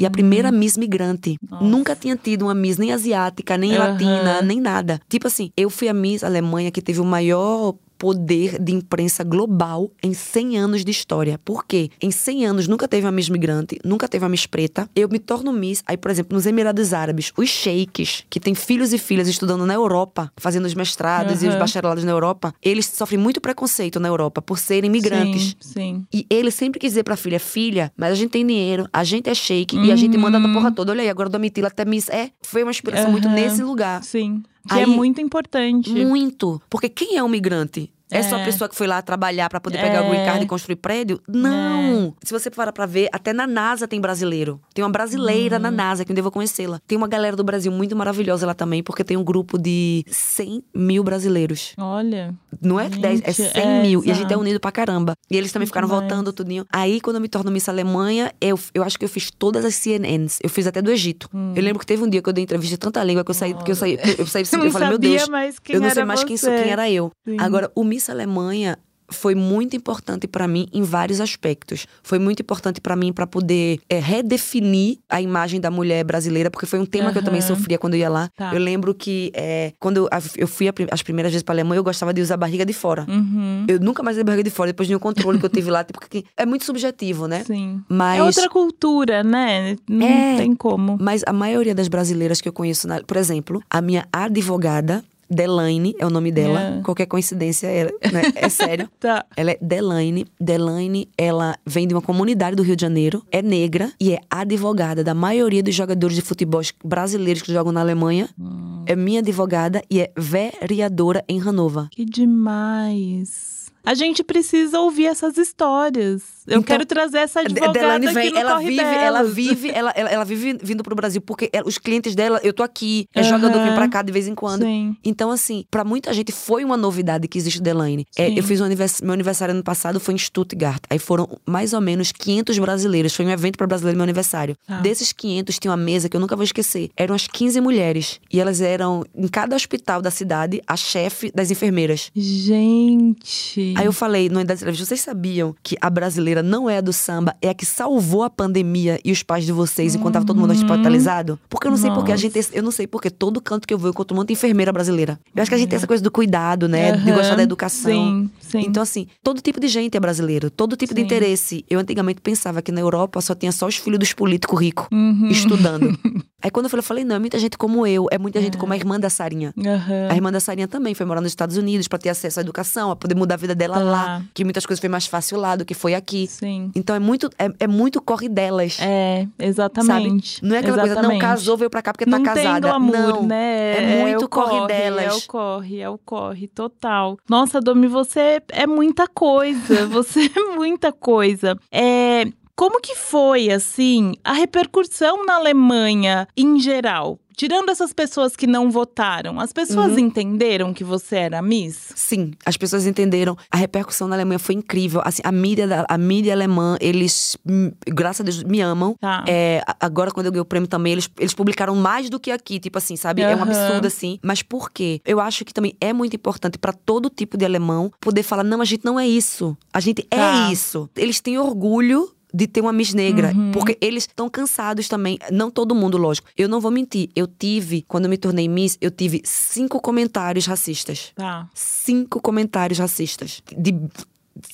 e a primeira Miss migrante. Nossa. Nunca tinha tido uma Miss nem asiática, nem Aham. latina, nem nada. Tipo assim, eu fui a Miss Alemanha que teve o maior poder de imprensa global em 100 anos de história. Por quê? Em 100 anos nunca teve uma Miss migrante, nunca teve uma Miss preta. Eu me torno Miss, aí, por exemplo, nos Emirados Árabes, os sheiks, que têm filhos e filhas estudando na Europa, fazendo os mestrados e os bacharelados na Europa, eles sofrem muito preconceito na Europa por serem migrantes. Sim, sim. E ele sempre quis dizer pra filha, filha, mas a gente tem dinheiro, a gente é shake e a gente manda na porra toda. Olha aí, agora o Domitila até Miss. É, foi uma inspiração muito Aham. nesse lugar. Sim. Que Aí- é muito importante. Muito. Porque quem é um migrante? É, só a É. pessoa que foi lá trabalhar pra poder pegar o É. green card e construir prédio? Não! Se você parar pra ver, até na NASA tem brasileiro. Tem uma brasileira Uhum. na NASA, que eu vou conhecê-la. Tem uma galera do Brasil muito maravilhosa lá também, porque tem um grupo de 100 mil brasileiros. Olha. Não é Gente, 10, é 100 é, mil. E a gente é exato. unido pra caramba. E eles também Muito ficaram mais. voltando tudinho. Aí, quando eu me torno Miss Alemanha, eu, eu acho que eu fiz todas as CNNs. Eu fiz até do Egito. Eu lembro que teve um dia que eu dei entrevista de tanta língua que eu saí, que eu saí, eu saí, Você eu não falei, meu sabia Deus. mais quem eu não sei era mais quem, sou, você. quem era eu. Sim. Agora, o Miss Alemanha, foi muito importante para mim em vários aspectos. Foi muito importante para mim para poder é, redefinir a imagem da mulher brasileira, porque foi um tema que eu também sofria quando eu ia lá. Tá. Eu lembro que é, quando eu, fui as primeiras vezes para Alemanha, eu gostava de usar barriga de fora. Uhum. Eu nunca mais usei barriga de fora depois de um controle que eu tive lá, tipo, porque é muito subjetivo, né? Sim. Mas É outra cultura, né? Não É. tem como. Mas a maioria das brasileiras que eu conheço, na- por exemplo, a minha advogada, Delaine, é o nome dela. É. Qualquer coincidência, é, né? é sério. Tá. Ela é Delaine. Delaine, ela vem de uma comunidade do Rio de Janeiro, é negra e é advogada da maioria dos jogadores de futebol brasileiros que jogam na Alemanha. Hum. É minha advogada e é vereadora em Hannover. Que demais. A gente precisa ouvir essas histórias. Eu Então, quero trazer essa advogada Delaine aqui vem, ela vive, ela delas. vive, ela, ela, ela vive vindo pro Brasil porque ela- os clientes dela, eu tô aqui, é Aham. jogador vem pra cá de vez em quando. Sim. Então, assim, pra muita gente foi uma novidade que existe Delaine. É, eu fiz um anivers- meu aniversário ano passado foi em Stuttgart. Aí foram mais ou menos 500 brasileiros. Foi um evento pra brasileiro meu aniversário. Tá. Desses 500 tinha uma mesa que eu nunca vou esquecer. Eram as 15 mulheres e elas eram em cada hospital da cidade a chefe das enfermeiras. Gente. Aí eu falei no da entrevista, vocês sabiam que a brasileira não é a do samba, é a que salvou a pandemia e os pais de vocês enquanto tava todo mundo hospitalizado? Porque eu não sei porque a gente, eu não sei porque todo canto que eu vou eu encontro um monte de enfermeira brasileira. Eu acho que a gente tem essa coisa do cuidado, né, de Aham. gostar da educação. Sim, sim. Então, assim, todo tipo de gente é brasileiro, todo tipo de Sim. interesse. Eu antigamente pensava que na Europa só tinha só os filhos dos políticos ricos Uhum. estudando. Aí quando eu falei, eu falei, não, é muita gente como eu, é muita gente como a irmã da Sarinha. Aham. A irmã da Sarinha também foi morar nos Estados Unidos pra ter acesso à educação, a poder mudar a vida dela Tá. lá. Que muitas coisas foi mais fácil lá do que foi aqui. Sim. Então é muito, é, é muito corre delas. É, exatamente. Não é aquela coisa, não, Exatamente. casou, veio pra cá porque tá não casada. tem glamour, não. né? é muito o corre delas. É o corre, é o corre, total. Nossa, Domi, você é muita coisa. Você é muita coisa. É. Como que foi, assim, a repercussão na Alemanha em geral? Tirando essas pessoas que não votaram, as pessoas Uhum. entenderam que você era Miss? Sim, as pessoas entenderam. A repercussão na Alemanha foi incrível. Assim, a mídia, da- a mídia alemã, eles, hum, graças a Deus, me amam. Tá. É, agora, quando eu ganhei o prêmio também, eles, eles publicaram mais do que aqui, tipo assim, sabe? É um absurdo, assim. Mas por quê? Eu acho que também é muito importante pra todo tipo de alemão poder falar: não, a gente não é isso. A gente Tá. é isso. Eles têm orgulho. De ter uma Miss Negra. Uhum. Porque eles estão cansados também. Não todo mundo, lógico. Eu não vou mentir. Eu tive, quando eu me tornei Miss, eu tive cinco comentários racistas. Tá. Cinco comentários racistas. De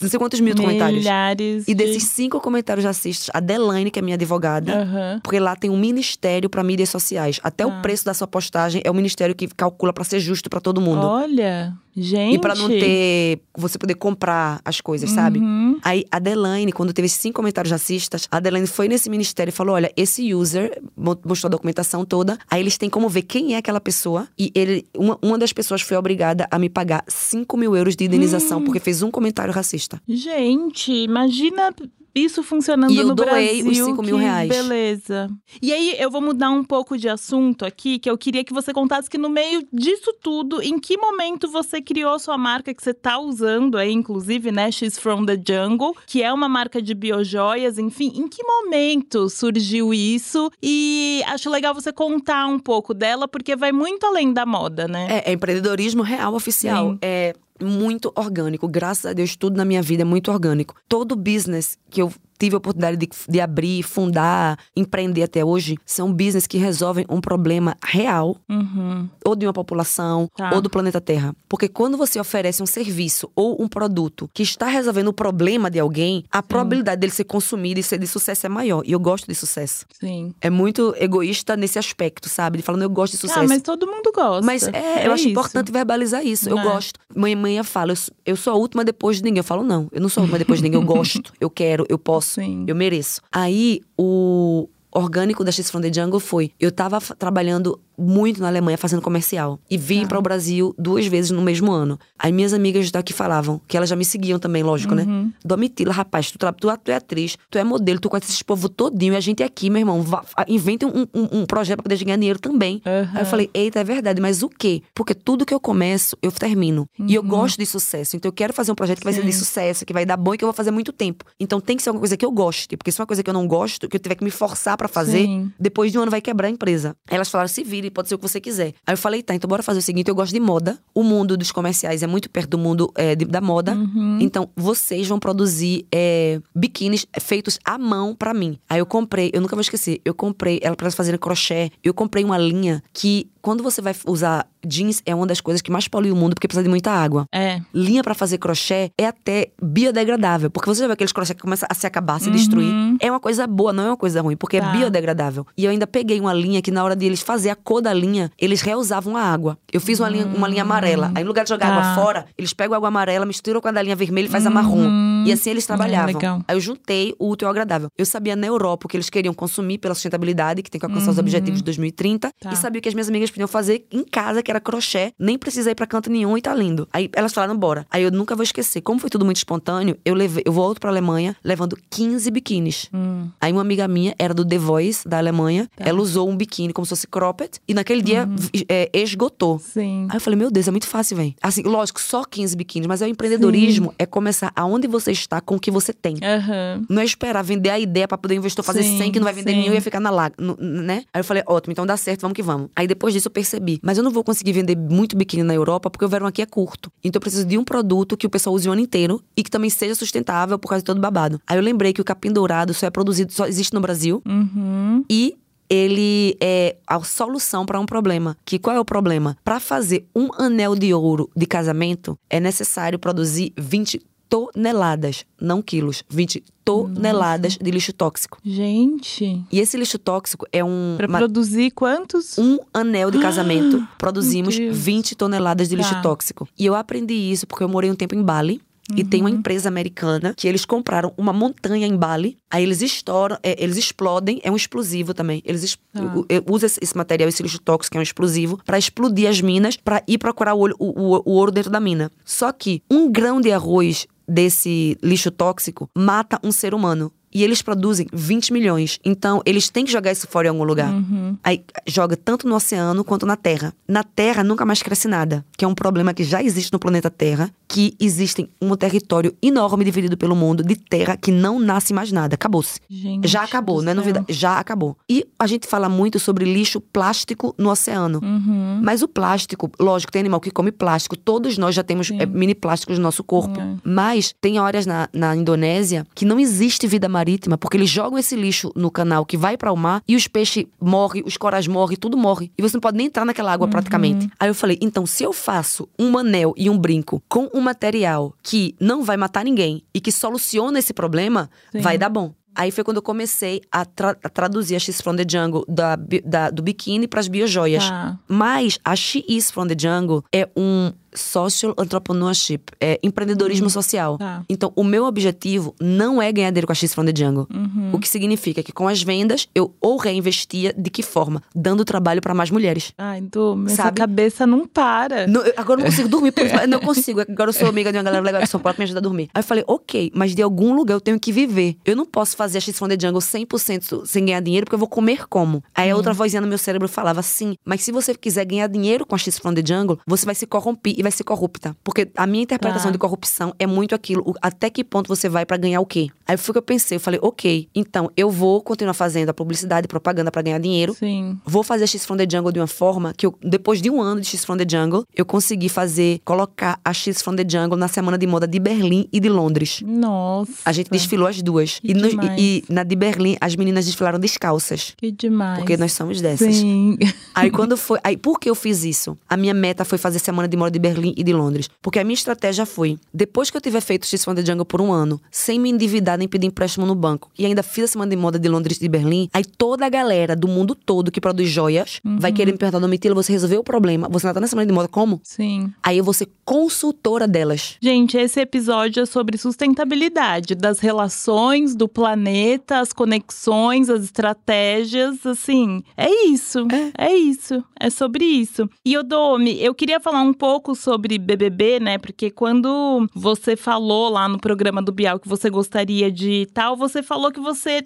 não sei quantos mil comentários. Milhares. E de- desses cinco comentários racistas, a Delaine, que é minha advogada, Aham. porque lá tem um ministério para mídias sociais. Até Ah. o preço da sua postagem é o ministério que calcula para ser justo para todo mundo. Olha, gente. E para não ter. Você poder comprar as coisas, sabe? Uhum. Aí a Delaine, quando teve esses cinco comentários racistas, a Delaine foi nesse ministério e falou: olha, esse user mo- mostrou a documentação toda. Aí eles têm como ver quem é aquela pessoa. E ele, uma, uma das pessoas foi obrigada a me pagar 5 mil euros de indenização Hum. porque fez um comentário racista. Gente, imagina isso funcionando E eu no doei os Brasil. cinco mil que reais. Beleza. E aí, eu vou mudar um pouco de assunto aqui, que eu queria que você contasse que no meio disso tudo, em que momento você criou a sua marca que você tá usando aí, inclusive, né? She's from the Jungle, que é uma marca de biojoias, enfim. Em que momento surgiu isso? E acho legal você contar um pouco dela, porque vai muito além da moda, né? É, é empreendedorismo real oficial. Sim. É muito orgânico. Graças a Deus, tudo na minha vida é muito orgânico. Todo business que eu tive a oportunidade de, de abrir, fundar, empreender até hoje, são business que resolvem um problema real, Uhum. ou de uma população, Tá. ou do planeta Terra. Porque quando você oferece um serviço ou um produto que está resolvendo o problema de alguém, a probabilidade dele ser consumido e ser de sucesso é maior. E eu gosto de sucesso. Sim. É muito egoísta nesse aspecto, sabe? De falando, eu gosto de sucesso. Ah, mas todo mundo gosta. Mas é, eu acho isso. importante verbalizar isso. Eu É. gosto. Mãe, mãe fala, eu, eu sou a última depois de ninguém. Eu falo, não, eu não sou a última depois de ninguém. Eu gosto, eu quero, eu posso, Sim. eu mereço. Aí, o orgânico da X from the Jungle foi: eu tava trabalhando muito na Alemanha fazendo comercial. E vim Tá. para o Brasil duas vezes no mesmo ano. Aí minhas amigas daqui falavam, que elas já me seguiam também, lógico, Uhum. né? Domitila, rapaz, tu, tu, tu é atriz, tu é modelo, tu conhece esse povo todinho, e a gente é aqui, meu irmão. Vá, inventa um, um, um projeto pra poder ganhar dinheiro também. Aham. Aí eu falei, eita, é verdade, mas o quê? Porque tudo que eu começo, eu termino. E eu Uhum. gosto de sucesso. Então eu quero fazer um projeto que vai ser de Sim. sucesso, que vai dar bom e que eu vou fazer muito tempo. Então tem que ser uma coisa que eu goste. Porque se é uma coisa que eu não gosto, que eu tiver que me forçar pra fazer, Sim. depois de um ano vai quebrar a empresa. Aí elas falaram, se vire, pode ser o que você quiser. Aí eu falei, tá, então bora fazer o seguinte: eu gosto de moda. O mundo dos comerciais é muito perto do mundo é, de, da moda. Uhum. Então, vocês vão produzir é, biquínis feitos à mão pra mim. Aí eu comprei, eu nunca vou esquecer, eu comprei ela pra elas fazerem crochê. Eu comprei uma linha que, quando você vai usar jeans, é uma das coisas que mais polui o mundo porque precisa de muita água. É. Linha pra fazer crochê é até biodegradável. Porque você já vê aqueles crochê que começam a se acabar, a se destruir. É uma coisa boa, não é uma coisa ruim, porque Tá. é biodegradável. E eu ainda peguei uma linha que, na hora de eles fazer a cor da linha, eles reusavam a água. Eu fiz uma linha, uma linha amarela. Aí, no lugar de jogar Tá. água fora, eles pegam a água amarela, misturam com a da linha vermelha e faz a marrom. E assim eles trabalhavam. legal. Aí eu juntei o útil ao agradável. Eu sabia na Europa o que eles queriam consumir pela sustentabilidade, que tem que alcançar os objetivos de 2030. Tá. E sabia o que as minhas amigas podiam fazer em casa, que era crochê. Nem precisei ir pra canto nenhum e tá lindo. Aí elas falaram, bora. Aí eu nunca vou esquecer. Como foi tudo muito espontâneo, eu levei, eu volto pra Alemanha levando 15 biquínis. Hum. Aí uma amiga minha, era do The Voice, da Alemanha. Tá. Ela usou um biquíni como se fosse cropped. E naquele dia Uhum. é, esgotou. Sim. Aí eu falei, meu Deus, é muito fácil, velho. Assim, lógico, só 15 biquínis, mas é o empreendedorismo, é começar aonde você está com o que você tem. Aham. Não é esperar vender a ideia pra poder o investidor fazer Sim, 100 que não vai vender sim. nenhum e ia ficar na laga, né? Aí eu falei, ótimo, então dá certo, vamos que vamos. Aí depois disso eu percebi, mas eu não vou conseguir vender muito biquíni na Europa porque o verão aqui é curto. Então eu preciso de um produto que o pessoal use o ano inteiro e que também seja sustentável por causa de todo babado. Aí eu lembrei que o capim dourado só é produzido, só existe no Brasil Uhum. e ele é a solução para um problema. Que qual é o problema? Para fazer um anel de ouro de casamento, é necessário produzir 20 toneladas, não quilos, 20 toneladas de lixo tóxico. Gente, E esse lixo tóxico é um pra ma- produzir quantos? um anel de casamento, produzimos Deus. 20 toneladas de lixo Tá. tóxico. E eu aprendi isso porque eu morei um tempo em Bali. E tem Uhum. uma empresa americana que eles compraram uma montanha em Bali. Aí eles estouram, é, eles explodem, é um explosivo também. Eles es- u- u- usam esse, esse material, esse lixo tóxico, que é um explosivo, pra explodir as minas, pra ir procurar o, olho- o- o- o ouro dentro da mina. Só que um grão de arroz desse lixo tóxico mata um ser humano. E eles produzem 20 milhões. Então, eles têm que jogar isso fora em algum lugar. Uhum. Aí joga tanto no oceano quanto na terra. Na terra nunca mais cresce nada, que é um problema que já existe no planeta Terra, que existem um território enorme dividido pelo mundo de terra que não nasce mais nada. Acabou-se. Já acabou, do não é novidade. Já acabou. E a gente fala muito sobre lixo plástico no oceano. Uhum. Mas o plástico, lógico, tem animal que come plástico. Todos nós já temos é, mini plásticos no nosso corpo. É. Mas tem áreas na, na Indonésia que não existe vida marítima, porque eles jogam esse lixo no canal que vai para o mar e os peixes morrem, os corais morrem, tudo morre. E você não pode nem entrar naquela água praticamente. Aí eu falei, então se eu faço um anel e um brinco com um material que não vai matar ninguém e que soluciona esse problema, Sim. vai dar bom. Aí foi quando eu comecei a, tra- a traduzir a X from the Jungle da, da- do biquíni para as biojoias. Tá. Mas a She Is from the Jungle é um social entrepreneurship, é empreendedorismo social. Tá. Então, o meu objetivo não é ganhar dinheiro com a X from the Jungle. Uhum. O que significa que com as vendas eu ou reinvestia de que forma? Dando trabalho para mais mulheres. Ai, Du, essa Sabe? cabeça não para. Agora eu não consigo dormir, por isso, não consigo. Agora eu sou amiga de uma galera legal de São Paulo que me ajuda a dormir. Aí eu falei, ok, mas de algum lugar eu tenho que viver. Eu não posso fazer a X from the Jungle 100% sem ganhar dinheiro, porque eu vou comer como? Aí a outra vozinha no meu cérebro falava assim, mas se você quiser ganhar dinheiro com a X from the Jungle, você vai se corromper e vai ser corrupta. Porque a minha interpretação Tá. de corrupção é muito aquilo, o- até que ponto você vai pra ganhar o quê? Aí foi que eu pensei, eu falei, ok, então eu vou continuar fazendo a publicidade e propaganda pra ganhar dinheiro, Sim. Vou fazer X from the Jungle de uma forma que eu, depois de um ano de X from the Jungle, eu consegui fazer, colocar a X from the Jungle na semana de moda de Berlim e de Londres. Nossa. A gente desfilou as duas. E, no- e- e na de Berlim, as meninas desfilaram descalças. Que demais. Porque nós somos dessas. Sim. Aí quando foi. Aí por que eu fiz isso? A minha meta foi fazer semana de moda de Berlim e de Londres. Porque a minha estratégia foi: depois que eu tiver feito X from the Jungle por um ano, sem me endividar nem pedir empréstimo no banco, e ainda fiz a semana de moda de Londres e de Berlim, aí toda a galera do mundo todo que produz joias vai querer me perguntar: Domitila, você resolveu o problema? Você ainda tá na semana de moda como? Sim. Aí eu vou ser consultora delas. Gente, esse episódio é sobre sustentabilidade das relações do planeta, as conexões, as estratégias, assim, é isso. É, isso. É sobre isso. E Odomi, eu queria falar um pouco sobre BBB, né? Porque quando você falou lá no programa do Bial que você gostaria de tal, você falou que você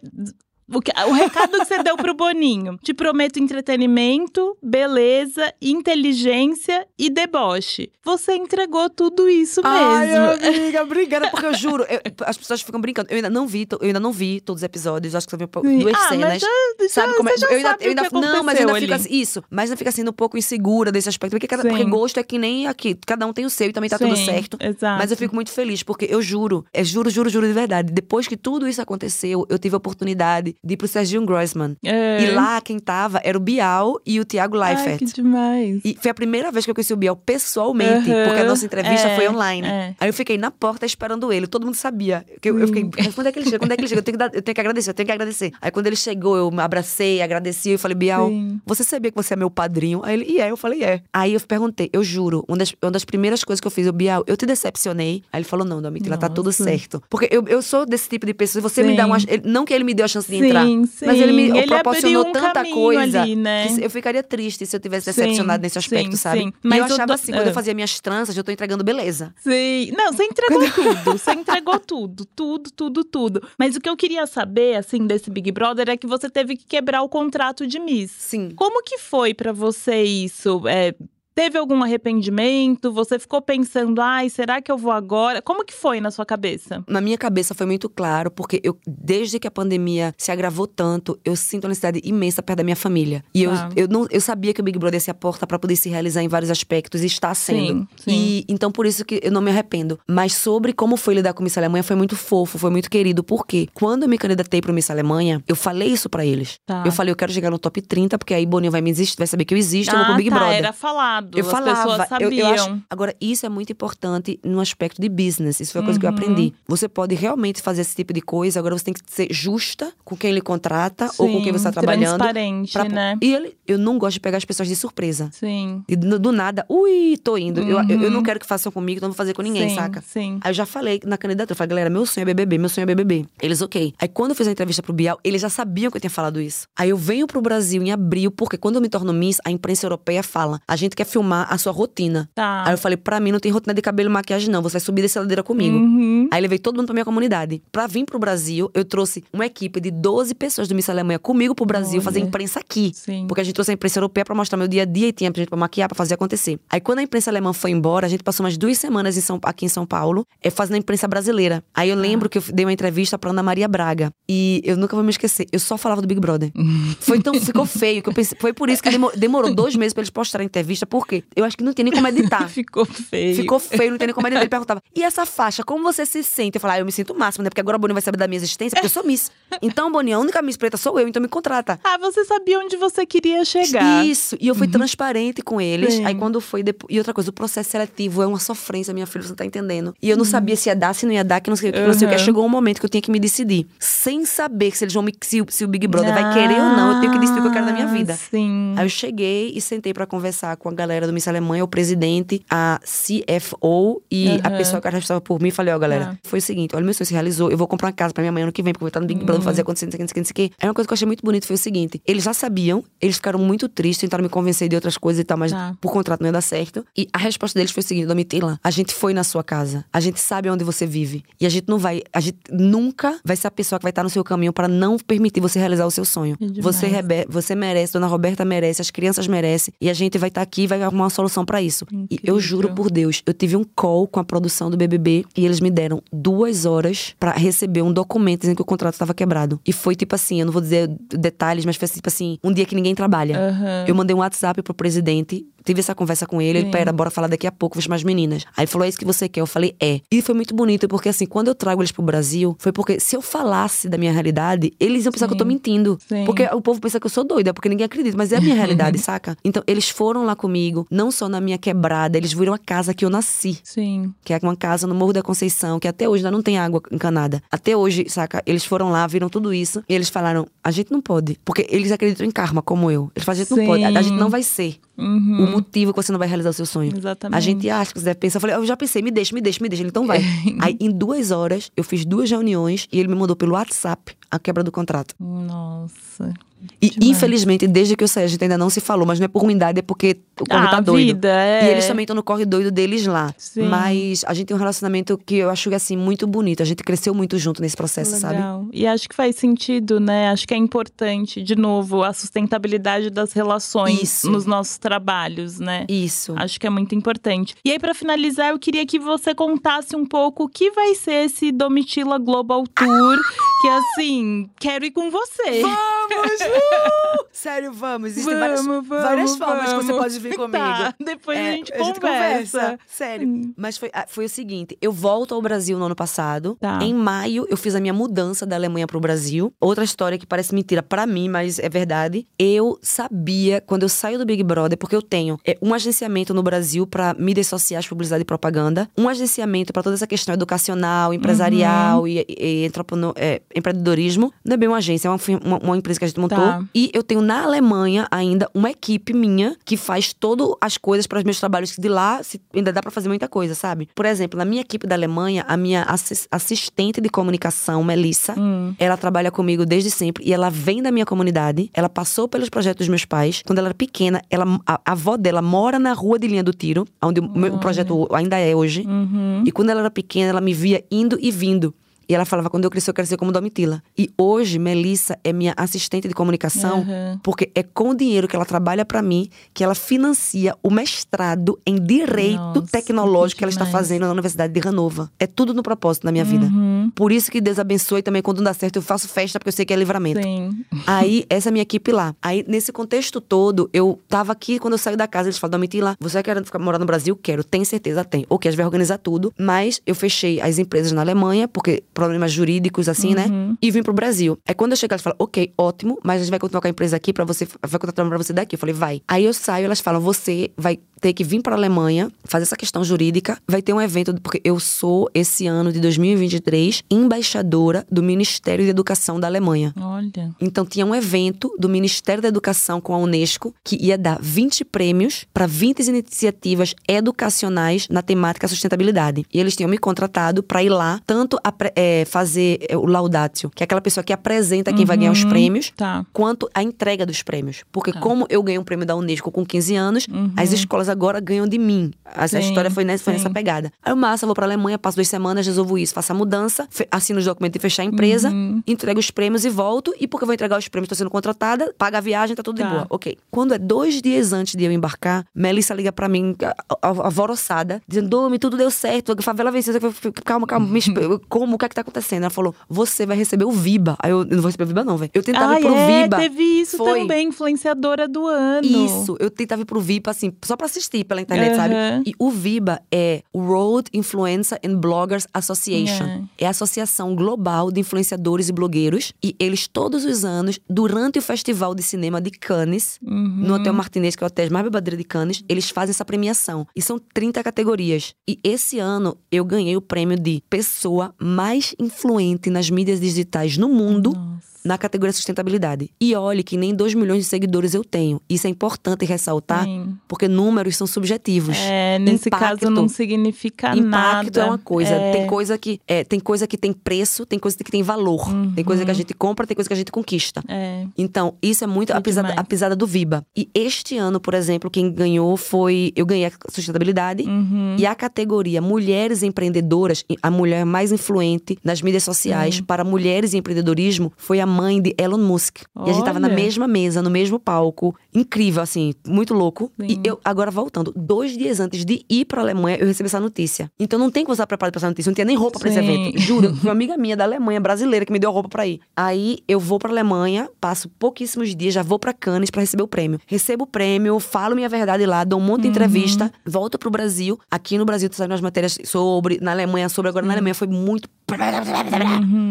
O, que, o recado que você deu pro Boninho. Te prometo entretenimento, beleza, inteligência e deboche. Você entregou tudo isso Ai, mesmo. amiga, obrigada, porque eu juro, eu- as pessoas ficam brincando. Eu ainda não vi, eu ainda não vi todos os episódios, acho que Sim. duas ah, cenas. mas já, já, Sabe como é? já eu ainda, eu ainda não, mas eu ainda fico assim, isso, mas ainda fica assim um pouco insegura desse aspecto, porque, cada, porque gosto é que nem aqui, cada um tem o seu e também tá tudo Sim, certo. Exato. Mas eu fico muito feliz, porque eu juro, é juro, juro, juro de verdade. Depois que tudo isso aconteceu, eu tive a oportunidade de ir pro Serginho Grossman. É. E lá quem tava era o Bial e o Thiago Ai, Leifert. que demais. E foi a primeira vez que eu conheci o Biel pessoalmente, Aham, porque a nossa entrevista é, foi online. é. Aí eu fiquei na porta esperando ele, todo mundo sabia. Eu, eu fiquei, "Mas quando é que ele chega? Quando é que ele chega? Eu tenho que, dar- eu tenho que agradecer, eu tenho que agradecer. Aí quando ele chegou, eu me abracei, agradeci, eu falei, Bial, Sim. você sabia que você é meu padrinho? Aí ele, e é, eu falei, é. Aí eu perguntei, eu juro, uma das, uma das primeiras coisas que eu fiz, eu, Bial, eu te decepcionei. Aí ele falou, não, Domitila, tá tudo certo. Porque eu, eu sou desse tipo de pessoa, você me Sim. dá uma. Não que ele me deu a chance de Sim, entrar, mas ele me sim. Ele proporcionou um tanta coisa ali, né? que eu ficaria triste se eu tivesse Sim, decepcionado nesse aspecto, sim, sabe? sim. E Mas eu o achava do- assim, quando eu ah. fazia minhas tranças, eu tô entregando beleza. Sim. Não, você entregou tudo. Você entregou tudo, tudo, tudo, tudo. Mas o que eu queria saber, assim, desse Big Brother é que você teve que quebrar o contrato de Miss. Sim. Como que foi pra você isso? É, teve algum arrependimento? Você ficou pensando, ai, será que eu vou agora? Como que foi na sua cabeça? Na minha cabeça foi muito claro, porque eu, desde que a pandemia se agravou tanto, eu sinto uma necessidade imensa perto da minha família. E eu, Tá. eu, não, eu sabia que o Big Brother ia ser a porta pra poder se realizar em vários aspectos, e está sendo. Sim, sim. E então por isso que eu não me arrependo. Mas sobre como foi lidar com Miss Alemanha, foi muito fofo, foi muito querido. Por quê? Quando eu me candidatei pro Miss Alemanha, eu falei isso pra eles. Tá. Eu falei, eu quero chegar no top 30, porque aí Boninho vai me existir, vai saber que eu existo, eu vou ah, pro Big tá, Brother. era falado. Eu As falava, pessoas eu, sabiam. eu acho. Agora, isso é muito importante no aspecto de business. Isso foi uma coisa que eu Uhum. aprendi. Você pode realmente fazer esse tipo de coisa, agora você tem que ser justa com quem lhe contrata ou com quem você está Sim, trabalhando. Transparente, pra- né? E ele, eu não gosto de pegar as pessoas de surpresa. Sim. E do, do nada, ui, tô indo. Eu, eu, eu Uhum. não quero que façam comigo, então não vou fazer com ninguém, sim, saca? Sim. Aí eu já falei na candidatura, eu falei, galera, meu sonho é BBB, meu sonho é BBB. Eles, ok. Aí quando eu fiz a entrevista pro Bial, eles já sabiam que eu tinha falado isso. Aí eu venho pro Brasil em abril, porque quando eu me torno Miss, a imprensa europeia fala, a gente quer filmar a sua rotina. Tá. Aí eu falei, pra mim não tem rotina de cabelo e maquiagem não, você vai subir dessa ladeira comigo. Uhum. Aí levei todo mundo pra minha comunidade. Pra vir pro Brasil, eu trouxe uma equipe de 12 pessoas do Miss Alemanha comigo pro Brasil Olha. fazer imprensa aqui. Sim. Porque a gente trouxe a imprensa europeia pra mostrar meu dia a dia e tinha gente pra maquiar, pra fazer acontecer. Aí quando a imprensa alemã foi embora, a gente passou umas duas semanas em São- aqui em São Paulo, é, fazendo a imprensa brasileira. Aí eu Ah. lembro que eu dei uma entrevista pra Ana Maria Braga. E eu nunca vou me esquecer, eu só falava do Big Brother. Foi tão, ficou feio que eu pensei. Foi por isso que demo- demorou dois meses pra eles postarem a entrevista, porque eu acho que não tinha nem como editar. Ficou feio. Ficou feio, não tem nem como editar. Ele perguntava, e essa faixa, como você se sente? Eu falava, ah, eu me sinto o máximo, né? Porque agora o Boninho vai saber da minha existência, porque eu sou Miss. Então, Boninho, a única Miss preta sou eu, então me contrata. Ah, você sabia onde você queria chegar. Isso. E eu fui transparente com eles. Sim. Aí quando foi depois. E outra coisa, o processo seletivo é uma sofrência, minha filha, você não tá entendendo. E eu não sabia se ia dar, se não ia dar, que não sei, que não sei o que. Uhum. Chegou um momento que eu tinha que me decidir. Sem saber se eles vão me. Se, o- se o Big Brother vai querer ou não, eu tenho que decidir o que eu quero da minha Ah, vida. Sim. Aí eu cheguei e sentei pra conversar com a galera do Miss Alemanha, o presidente, a CFO e a Aham. pessoa que era responsável por mim. Falei, ó, galera, Ah. foi o seguinte: olha, meu sonho se realizou, eu vou comprar uma casa pra minha mãe ano que vem, porque eu vou estar no Big Brother, Hum. fazer acontecer, não sei o que, não sei o que. Aí uma coisa que eu achei muito bonito foi o seguinte: eles já sabiam, eles ficaram muito tristes, tentaram me convencer de outras coisas e tal, mas Tá. por contrato não ia dar certo. E a resposta deles foi o seguinte: Domitila, a gente foi na sua casa, a gente sabe onde você vive. E a gente não vai, a gente nunca vai ser a pessoa que vai estar no seu caminho pra não permitir você realizar o seu sonho. É. Você você merece, Dona Roberta merece, as crianças merecem. E a gente vai estar aqui e vai arrumar uma solução pra isso. E Incrível. eu juro por Deus, eu tive um call com a produção do BBB e eles me deram duas horas pra receber um documento dizendo que o contrato estava quebrado. E foi tipo assim, eu não vou dizer detalhes, mas foi tipo assim, um dia que ninguém trabalha. Aham. Eu mandei um WhatsApp pro presidente, tive essa conversa com ele, ele, Sim. pera, bora falar daqui a pouco, vou chamar as meninas. Aí ele falou, é isso que você quer? Eu falei, é. E foi muito bonito, porque assim, quando eu trago eles pro Brasil, foi porque se eu falasse da minha realidade, eles iam pensar que eu tô Sim. mentindo. Sim. Porque o povo pensa que eu sou doida, porque ninguém acredita, mas é a minha realidade, saca? Então, eles foram lá comigo, não só na minha quebrada, eles viram a casa que eu nasci. Sim. Que é uma casa no Morro da Conceição, que até hoje ainda não tem água encanada. Até hoje, saca? Eles foram lá, viram tudo isso, e eles falaram: a gente não pode. Porque eles acreditam em karma, como eu. Eles falam: a gente não pode, a, a gente não vai ser Uhum. o motivo que você não vai realizar o seu sonho. Exatamente. A gente acha que você deve pensar. Eu falei, eu já pensei, me deixa, me deixa, me deixa. Ele, então vai. Aí, em duas horas, eu fiz duas reuniões e ele me mandou pelo WhatsApp a quebra do contrato. Nossa. E Demais. infelizmente, desde que eu saí, a gente ainda não se falou, mas não é por ruindade, é porque o corre ah, tá doido. vida, é. E eles também estão no corre doido deles lá. Sim. Mas a gente tem um relacionamento que eu acho assim muito bonito. A gente cresceu muito junto nesse processo, sabe? Legal. E acho que faz sentido, né? Acho que é importante, de novo, a sustentabilidade das relações Isso. nos nossos trabalhos, né? Isso. Acho que é muito importante. E aí, pra finalizar, eu queria que você contasse um pouco o que vai ser esse Domitila Global Tour. Que assim, quero ir com você. Vamos! Uh! Sério, vamos. Existem várias, Vamos, vamos, várias formas que você vamos. pode vir comigo. Tá, depois É, a gente conversa. Sério. Hum. Mas foi, ah, foi o seguinte: eu volto ao Brasil no ano passado. Tá. Em maio, eu fiz a minha mudança da Alemanha pro Brasil. Outra história que parece mentira pra mim, mas é verdade. Eu sabia, quando eu saio do Big Brother, porque eu tenho é, um agenciamento no Brasil pra mídias sociais, publicidade e propaganda, um agenciamento pra toda essa questão educacional, empresarial Uhum. e, e entrepreneur- é, empreendedorismo. Não é bem uma agência, é uma, uma, uma empresa que a gente montou. Tá. E eu tenho na Alemanha ainda uma equipe minha que faz todas as coisas para os meus trabalhos, que de lá se- ainda dá para fazer muita coisa, sabe? Por exemplo, na minha equipe da Alemanha, a minha assis- assistente de comunicação, Melissa, Hum. ela trabalha comigo desde sempre e ela vem da minha comunidade. Ela passou pelos projetos dos meus pais. Quando ela era pequena, ela, a, a avó dela mora na rua de linha do tiro, onde o, meu- o projeto ainda é hoje. Uhum. E quando ela era pequena, ela me via indo e vindo. E ela falava, quando eu crescer, eu quero ser como Domitila. E hoje, Melissa é minha assistente de comunicação, Uhum. porque é com o dinheiro que ela trabalha pra mim que ela financia o mestrado em Direito Nossa, Tecnológico que ela está fazendo na Universidade de Hannover. É tudo no propósito na minha vida. Uhum. Por isso que Deus abençoe também, quando não dá certo, eu faço festa, porque eu sei que é livramento. Sim. Aí, essa é a minha equipe lá. Aí, nesse contexto todo, eu tava aqui, quando eu saí da casa, eles falaram, Domitila, você quer ficar morar no Brasil? Quero. Tem certeza? Tem. Ok, a gente vai organizar tudo. Mas eu fechei as empresas na Alemanha, porque problemas jurídicos, assim, né? E vim pro Brasil. Aí, quando eu cheguei, elas falaram, ok, ótimo, mas a gente vai continuar com a empresa aqui pra você, vai contratar pra você daqui. Eu falei, vai. Aí eu saio, elas falam, você vai ter que vir pra Alemanha, fazer essa questão jurídica. Vai ter um evento, porque eu sou, esse ano de 2023, embaixadora do Ministério de Educação da Alemanha. Olha. Então tinha um evento do Ministério da Educação com a Unesco que ia dar 20 prêmios para 20 iniciativas educacionais na temática sustentabilidade. E eles tinham me contratado para ir lá, tanto apre- é, fazer é, o laudatio, que é aquela pessoa que apresenta quem vai ganhar os Uhum. prêmios, Tá. quanto a entrega dos prêmios. Porque Tá. como eu ganhei um prêmio da Unesco com 15 anos, as escolas agora ganham de mim. Essa. Sim, história foi nessa, foi nessa pegada. Aí eu, massa, vou pra Alemanha, passo duas semanas, resolvo isso, faço a mudança, assino os documentos de fechar a empresa, Uhum. entrego os prêmios e volto. E porque eu vou entregar os prêmios, tô sendo contratada, paga a viagem, tá tudo Tá. de boa. Ok. Quando é dois dias antes de eu embarcar, Melissa liga pra mim, alvoroçada, dizendo: Domi, tudo deu certo, a favela venceu. Eu falei, Calma, calma, me como? O que é que tá acontecendo? Ela falou: Você vai receber o VIBA. Aí eu, eu não vou receber o VIBA, não, velho. Eu tentava Ah, ir pro é, VIBA. teve isso Foi. também, influenciadora do ano. Isso, eu tentava ir pro VIBA, assim, só pra assistir pela internet, sabe? Aham. E o VIBA é World Influencer and Bloggers Association. É. a Associação Global de Influenciadores e Blogueiros. E eles, todos os anos, durante o Festival de Cinema de Cannes, Uhum. no Hotel Martinez, que é o hotel mais bebadeira de Cannes, eles fazem essa premiação. E são 30 categorias. E esse ano, eu ganhei o prêmio de pessoa mais influente nas mídias digitais no mundo Nossa. Na categoria sustentabilidade. E olhe que nem 2 milhões de seguidores eu tenho. Isso é importante ressaltar, Sim. porque números são subjetivos. É, nesse Impacto. caso não significa Impacto nada. é uma coisa. É. Tem coisa que é, tem coisa que tem preço, tem coisa que tem valor. Tem coisa que a gente compra, tem coisa que a gente conquista. É. Então, isso é muito É a pisada, a pisada do Viba. E este ano, por exemplo, quem ganhou foi. Eu ganhei a sustentabilidade. Uhum. E a categoria Mulheres Empreendedoras, a mulher mais influente nas mídias sociais para mulheres e empreendedorismo, foi a mãe de Elon Musk. E a gente tava na Olha. mesma mesa, no mesmo palco. Incrível, assim, muito louco. Sim. E eu, agora voltando, dois dias antes de ir pra Alemanha, eu recebi essa notícia. Então não tem que você estar preparado pra essa notícia. Não tinha nem roupa pra esse Sim. evento. Juro, foi uma amiga minha da Alemanha, brasileira, que me deu a roupa pra ir. Aí eu vou pra Alemanha, passo pouquíssimos dias, já vou pra Cannes pra receber o prêmio. Recebo o prêmio, falo minha verdade lá, dou um monte de entrevista, volto pro Brasil. Aqui no Brasil, tu sabe umas matérias sobre, na Alemanha sobre, agora na Alemanha foi muito.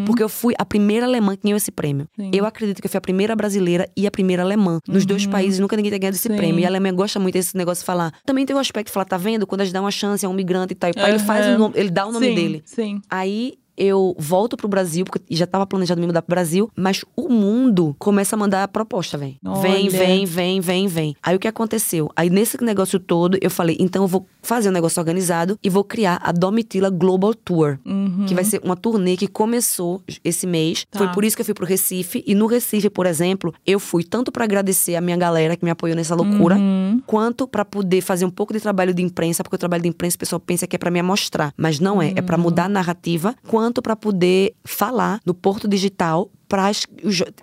Porque eu fui a primeira alemã que ganhou esse prêmio. Sim. Eu acredito que eu fui a primeira brasileira e a primeira alemã. Nos dois países, nunca ninguém tinha ganhado esse Sim. prêmio. E a Alemanha gosta muito desse negócio de falar. Também tem o aspecto de falar, tá vendo? Quando a gente dá uma chance a um migrante e tal, e pá, ele faz o nome, ele dá o nome sim, dele. Sim. Aí eu volto pro Brasil, porque já tava planejado me mudar pro Brasil, mas o mundo começa a mandar a proposta, vem. Vem, vem, vem, vem, vem. Aí o que aconteceu? Aí nesse negócio todo, eu falei, então eu vou fazer um negócio organizado e vou criar a Domitila Global Tour, Uhum. que vai ser uma turnê que começou esse mês. Tá. Foi por isso que eu fui pro Recife. E no Recife, por exemplo, eu fui tanto pra agradecer a minha galera que me apoiou nessa loucura, Uhum. quanto pra poder fazer um pouco de trabalho de imprensa, porque o trabalho de imprensa o pessoal pensa que é pra me amostrar, mas não é, é pra mudar a narrativa, quanto pra poder falar no Porto Digital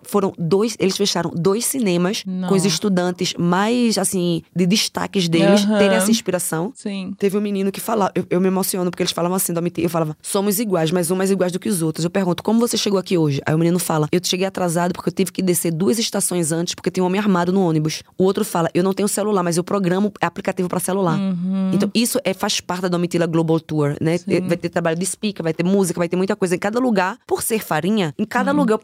foram dois, eles fecharam dois cinemas Não. com os estudantes mais assim de destaques deles Aham. terem essa inspiração. Sim. Teve um menino que falava, eu, eu me emociono porque eles falavam assim, eu falava, somos iguais, mas um mais iguais do que os outros. Eu pergunto, como você chegou aqui hoje? Aí o menino fala, eu cheguei atrasado porque eu tive que descer duas estações antes porque tem um homem armado no ônibus. O outro fala, eu não tenho celular, mas eu programo aplicativo para celular. Uhum. Então isso é faz parte da Domitila Global Tour, né? Vai ter trabalho de speaker, vai ter música, vai ter muita coisa em cada lugar. Por ser farinha, em cada lugar,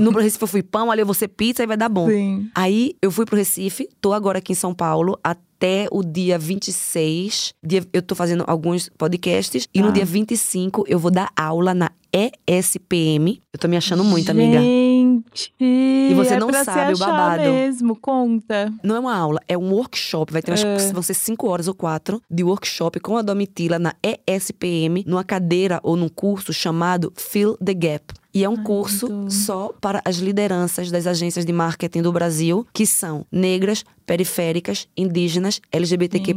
no Recife eu fui pão, ali eu vou ser pizza e vai dar bom. Sim. Aí eu fui pro Recife, tô agora aqui em São Paulo até o dia 26. Dia, eu tô fazendo alguns podcasts e Tá. no dia 25 eu vou dar aula na ESPM. Eu tô me achando muito, amiga. Gente, E você é não sabe o babado. mesmo, conta. Não é uma aula, é um workshop. Vai ter umas, É. vão ser cinco horas ou quatro de workshop com a Domitila na ESPM, numa cadeira ou num curso chamado Fill the Gap. E é um curso tudo. só para as lideranças das agências de marketing do Brasil, que são negras, periféricas, indígenas, LGBTQIA+.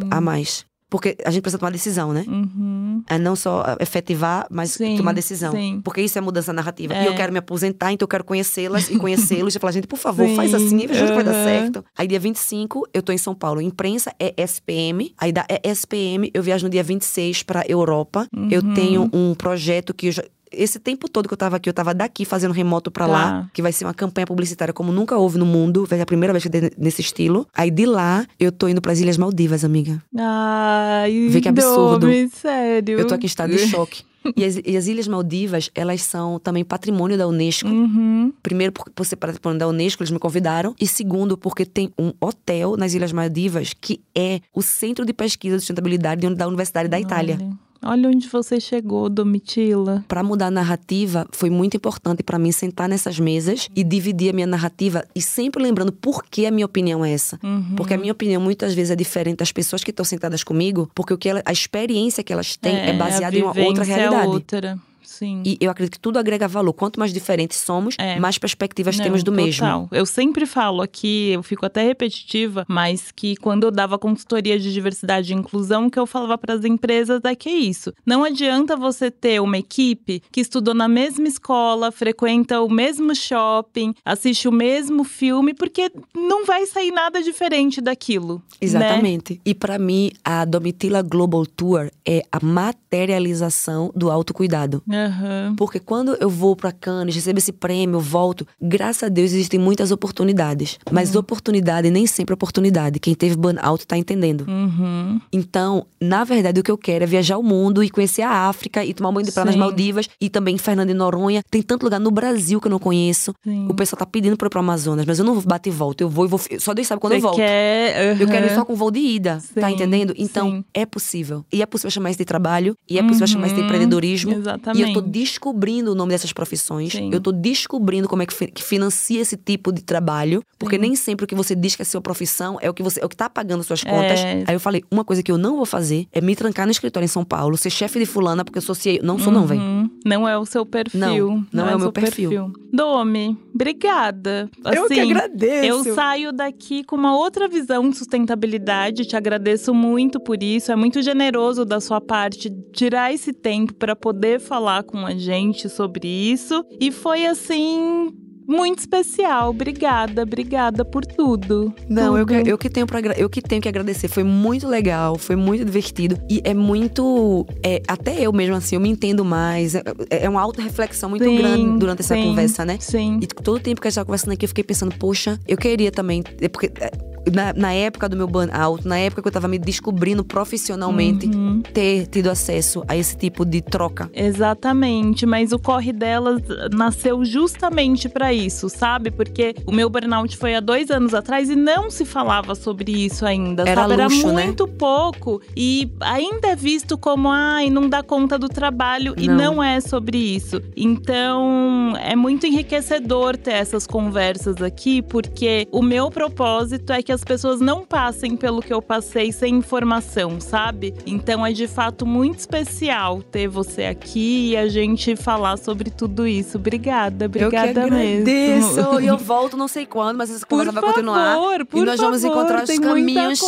Porque a gente precisa tomar decisão, né? Uhum. É não só efetivar, mas Sim, tomar decisão. sim. Porque isso é mudança narrativa. É. E eu quero me aposentar, então eu quero conhecê-las e conhecê-los. e falar, gente, por favor, faz Sim, assim, veja que vai dar certo. Aí, dia 25, eu tô em São Paulo. Imprensa é SPM. Aí, da SPM, eu viajo no dia 26 pra Europa. Eu Uhum. tenho um projeto que eu já. Esse tempo todo que eu tava aqui, eu tava daqui fazendo remoto pra Tá. lá, que vai ser uma campanha publicitária como nunca houve no mundo. Vai ser a primeira vez que tem nesse estilo. Aí de lá, eu tô indo pras Ilhas Maldivas, amiga. Ai, Vê que absurdo. Sério. Eu tô aqui em estado de choque. E as, e as Ilhas Maldivas, elas são também patrimônio da Unesco. Uhum. Primeiro, por, por ser patrimônio da Unesco, eles me convidaram. E segundo, porque tem um hotel nas Ilhas Maldivas que é o centro de pesquisa de sustentabilidade de- da Universidade da Itália. Olha, olha onde você chegou, Domitila. Pra mudar a narrativa, foi muito importante pra mim sentar nessas mesas e dividir a minha narrativa e sempre lembrando por que a minha opinião é essa. Uhum. Porque a minha opinião muitas vezes é diferente das pessoas que estão sentadas comigo, porque o que ela- a experiência que elas têm é, baseada a em uma outra vivência é realidade. outra. Sim. E eu acredito que tudo agrega valor. Quanto mais diferentes somos, É. mais perspectivas Não, temos do mesmo. total. Eu sempre falo aqui, eu fico até repetitiva, mas que quando eu dava consultoria de diversidade e inclusão, o que eu falava para as empresas é que é isso. Não adianta você ter uma equipe que estudou na mesma escola, frequenta o mesmo shopping, assiste o mesmo filme, porque não vai sair nada diferente daquilo. né? Exatamente. E pra mim, a Domitila Global Tour é a materialização do autocuidado. Aham. Porque quando eu vou pra Cannes, recebo esse prêmio, eu volto, graças a Deus existem muitas oportunidades. Mas oportunidade nem sempre é oportunidade. Quem teve burnout tá entendendo. Uhum. Então, na verdade, o que eu quero é viajar o mundo e conhecer a África e tomar um banho de praia nas. Maldivas e também Fernando de Noronha. Tem tanto lugar no Brasil que eu não conheço. Sim. O pessoal tá pedindo pra ir pro Amazonas, mas eu não bato e volto. Eu vou e vou. Só Deus sabe quando Você eu volto. quer. Eu quero ir só com voo de ida, tá Sim, entendendo? Então, sim. é possível. E é possível chamar isso de trabalho, e é possível chamar isso de Uhum, empreendedorismo. E exatamente. Eu tô descobrindo o nome dessas profissões. Sim. Eu tô descobrindo como é que, fi- que financia esse tipo de trabalho. Porque nem sempre o que você diz que é sua profissão é o que você é o que tá pagando suas contas. É. Aí eu falei, uma coisa que eu não vou fazer é me trancar no escritório em São Paulo, ser chefe de fulana, porque eu sou CEO. Não sou, não, velho. Uhum. Não é o seu perfil. Não, não é o meu seu perfil. Domi, obrigada. Assim, agradeço. Eu saio daqui com uma outra visão de sustentabilidade. Te agradeço muito por isso. É muito generoso da sua parte tirar esse tempo para poder falar com a gente sobre isso. E foi assim. Muito especial. Obrigada, obrigada por tudo. Não, eu Tudo. que, eu, que tenho pra, eu que tenho que agradecer. Foi muito legal, foi muito divertido. E é muito. é, até eu mesmo, assim, eu me entendo mais. É, é uma auto-reflexão muito Sim, grande durante essa sim, conversa, né? Sim. E todo o tempo que a gente tava conversando aqui, eu fiquei pensando, poxa, eu queria também. é Porque é, na, na época do meu burnout, na época que eu tava me descobrindo profissionalmente, uhum. ter tido acesso a esse tipo de troca. Exatamente, mas o corre delas nasceu justamente para isso, sabe? Porque o meu burnout foi há dois anos atrás e não se falava sobre isso ainda, era sabe? Luxo, era né? muito né? pouco e ainda é visto como, ai, não dá conta do trabalho não. e não é sobre isso. Então, é muito enriquecedor ter essas conversas aqui, porque o meu propósito é que as pessoas não passem pelo que eu passei sem informação, sabe? Então, é de fato muito especial ter você aqui e a gente falar sobre tudo isso. Obrigada, obrigada eu mesmo. E eu volto não sei quando, mas essa conversa vai continuar. Por e nós favor, vamos encontrar os caminhos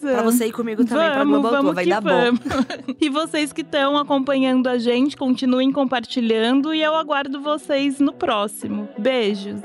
para você ir comigo também para Global Tour. Vai dar vamos. bom. e vocês que estão acompanhando a gente, continuem compartilhando e eu aguardo vocês no próximo. Beijos.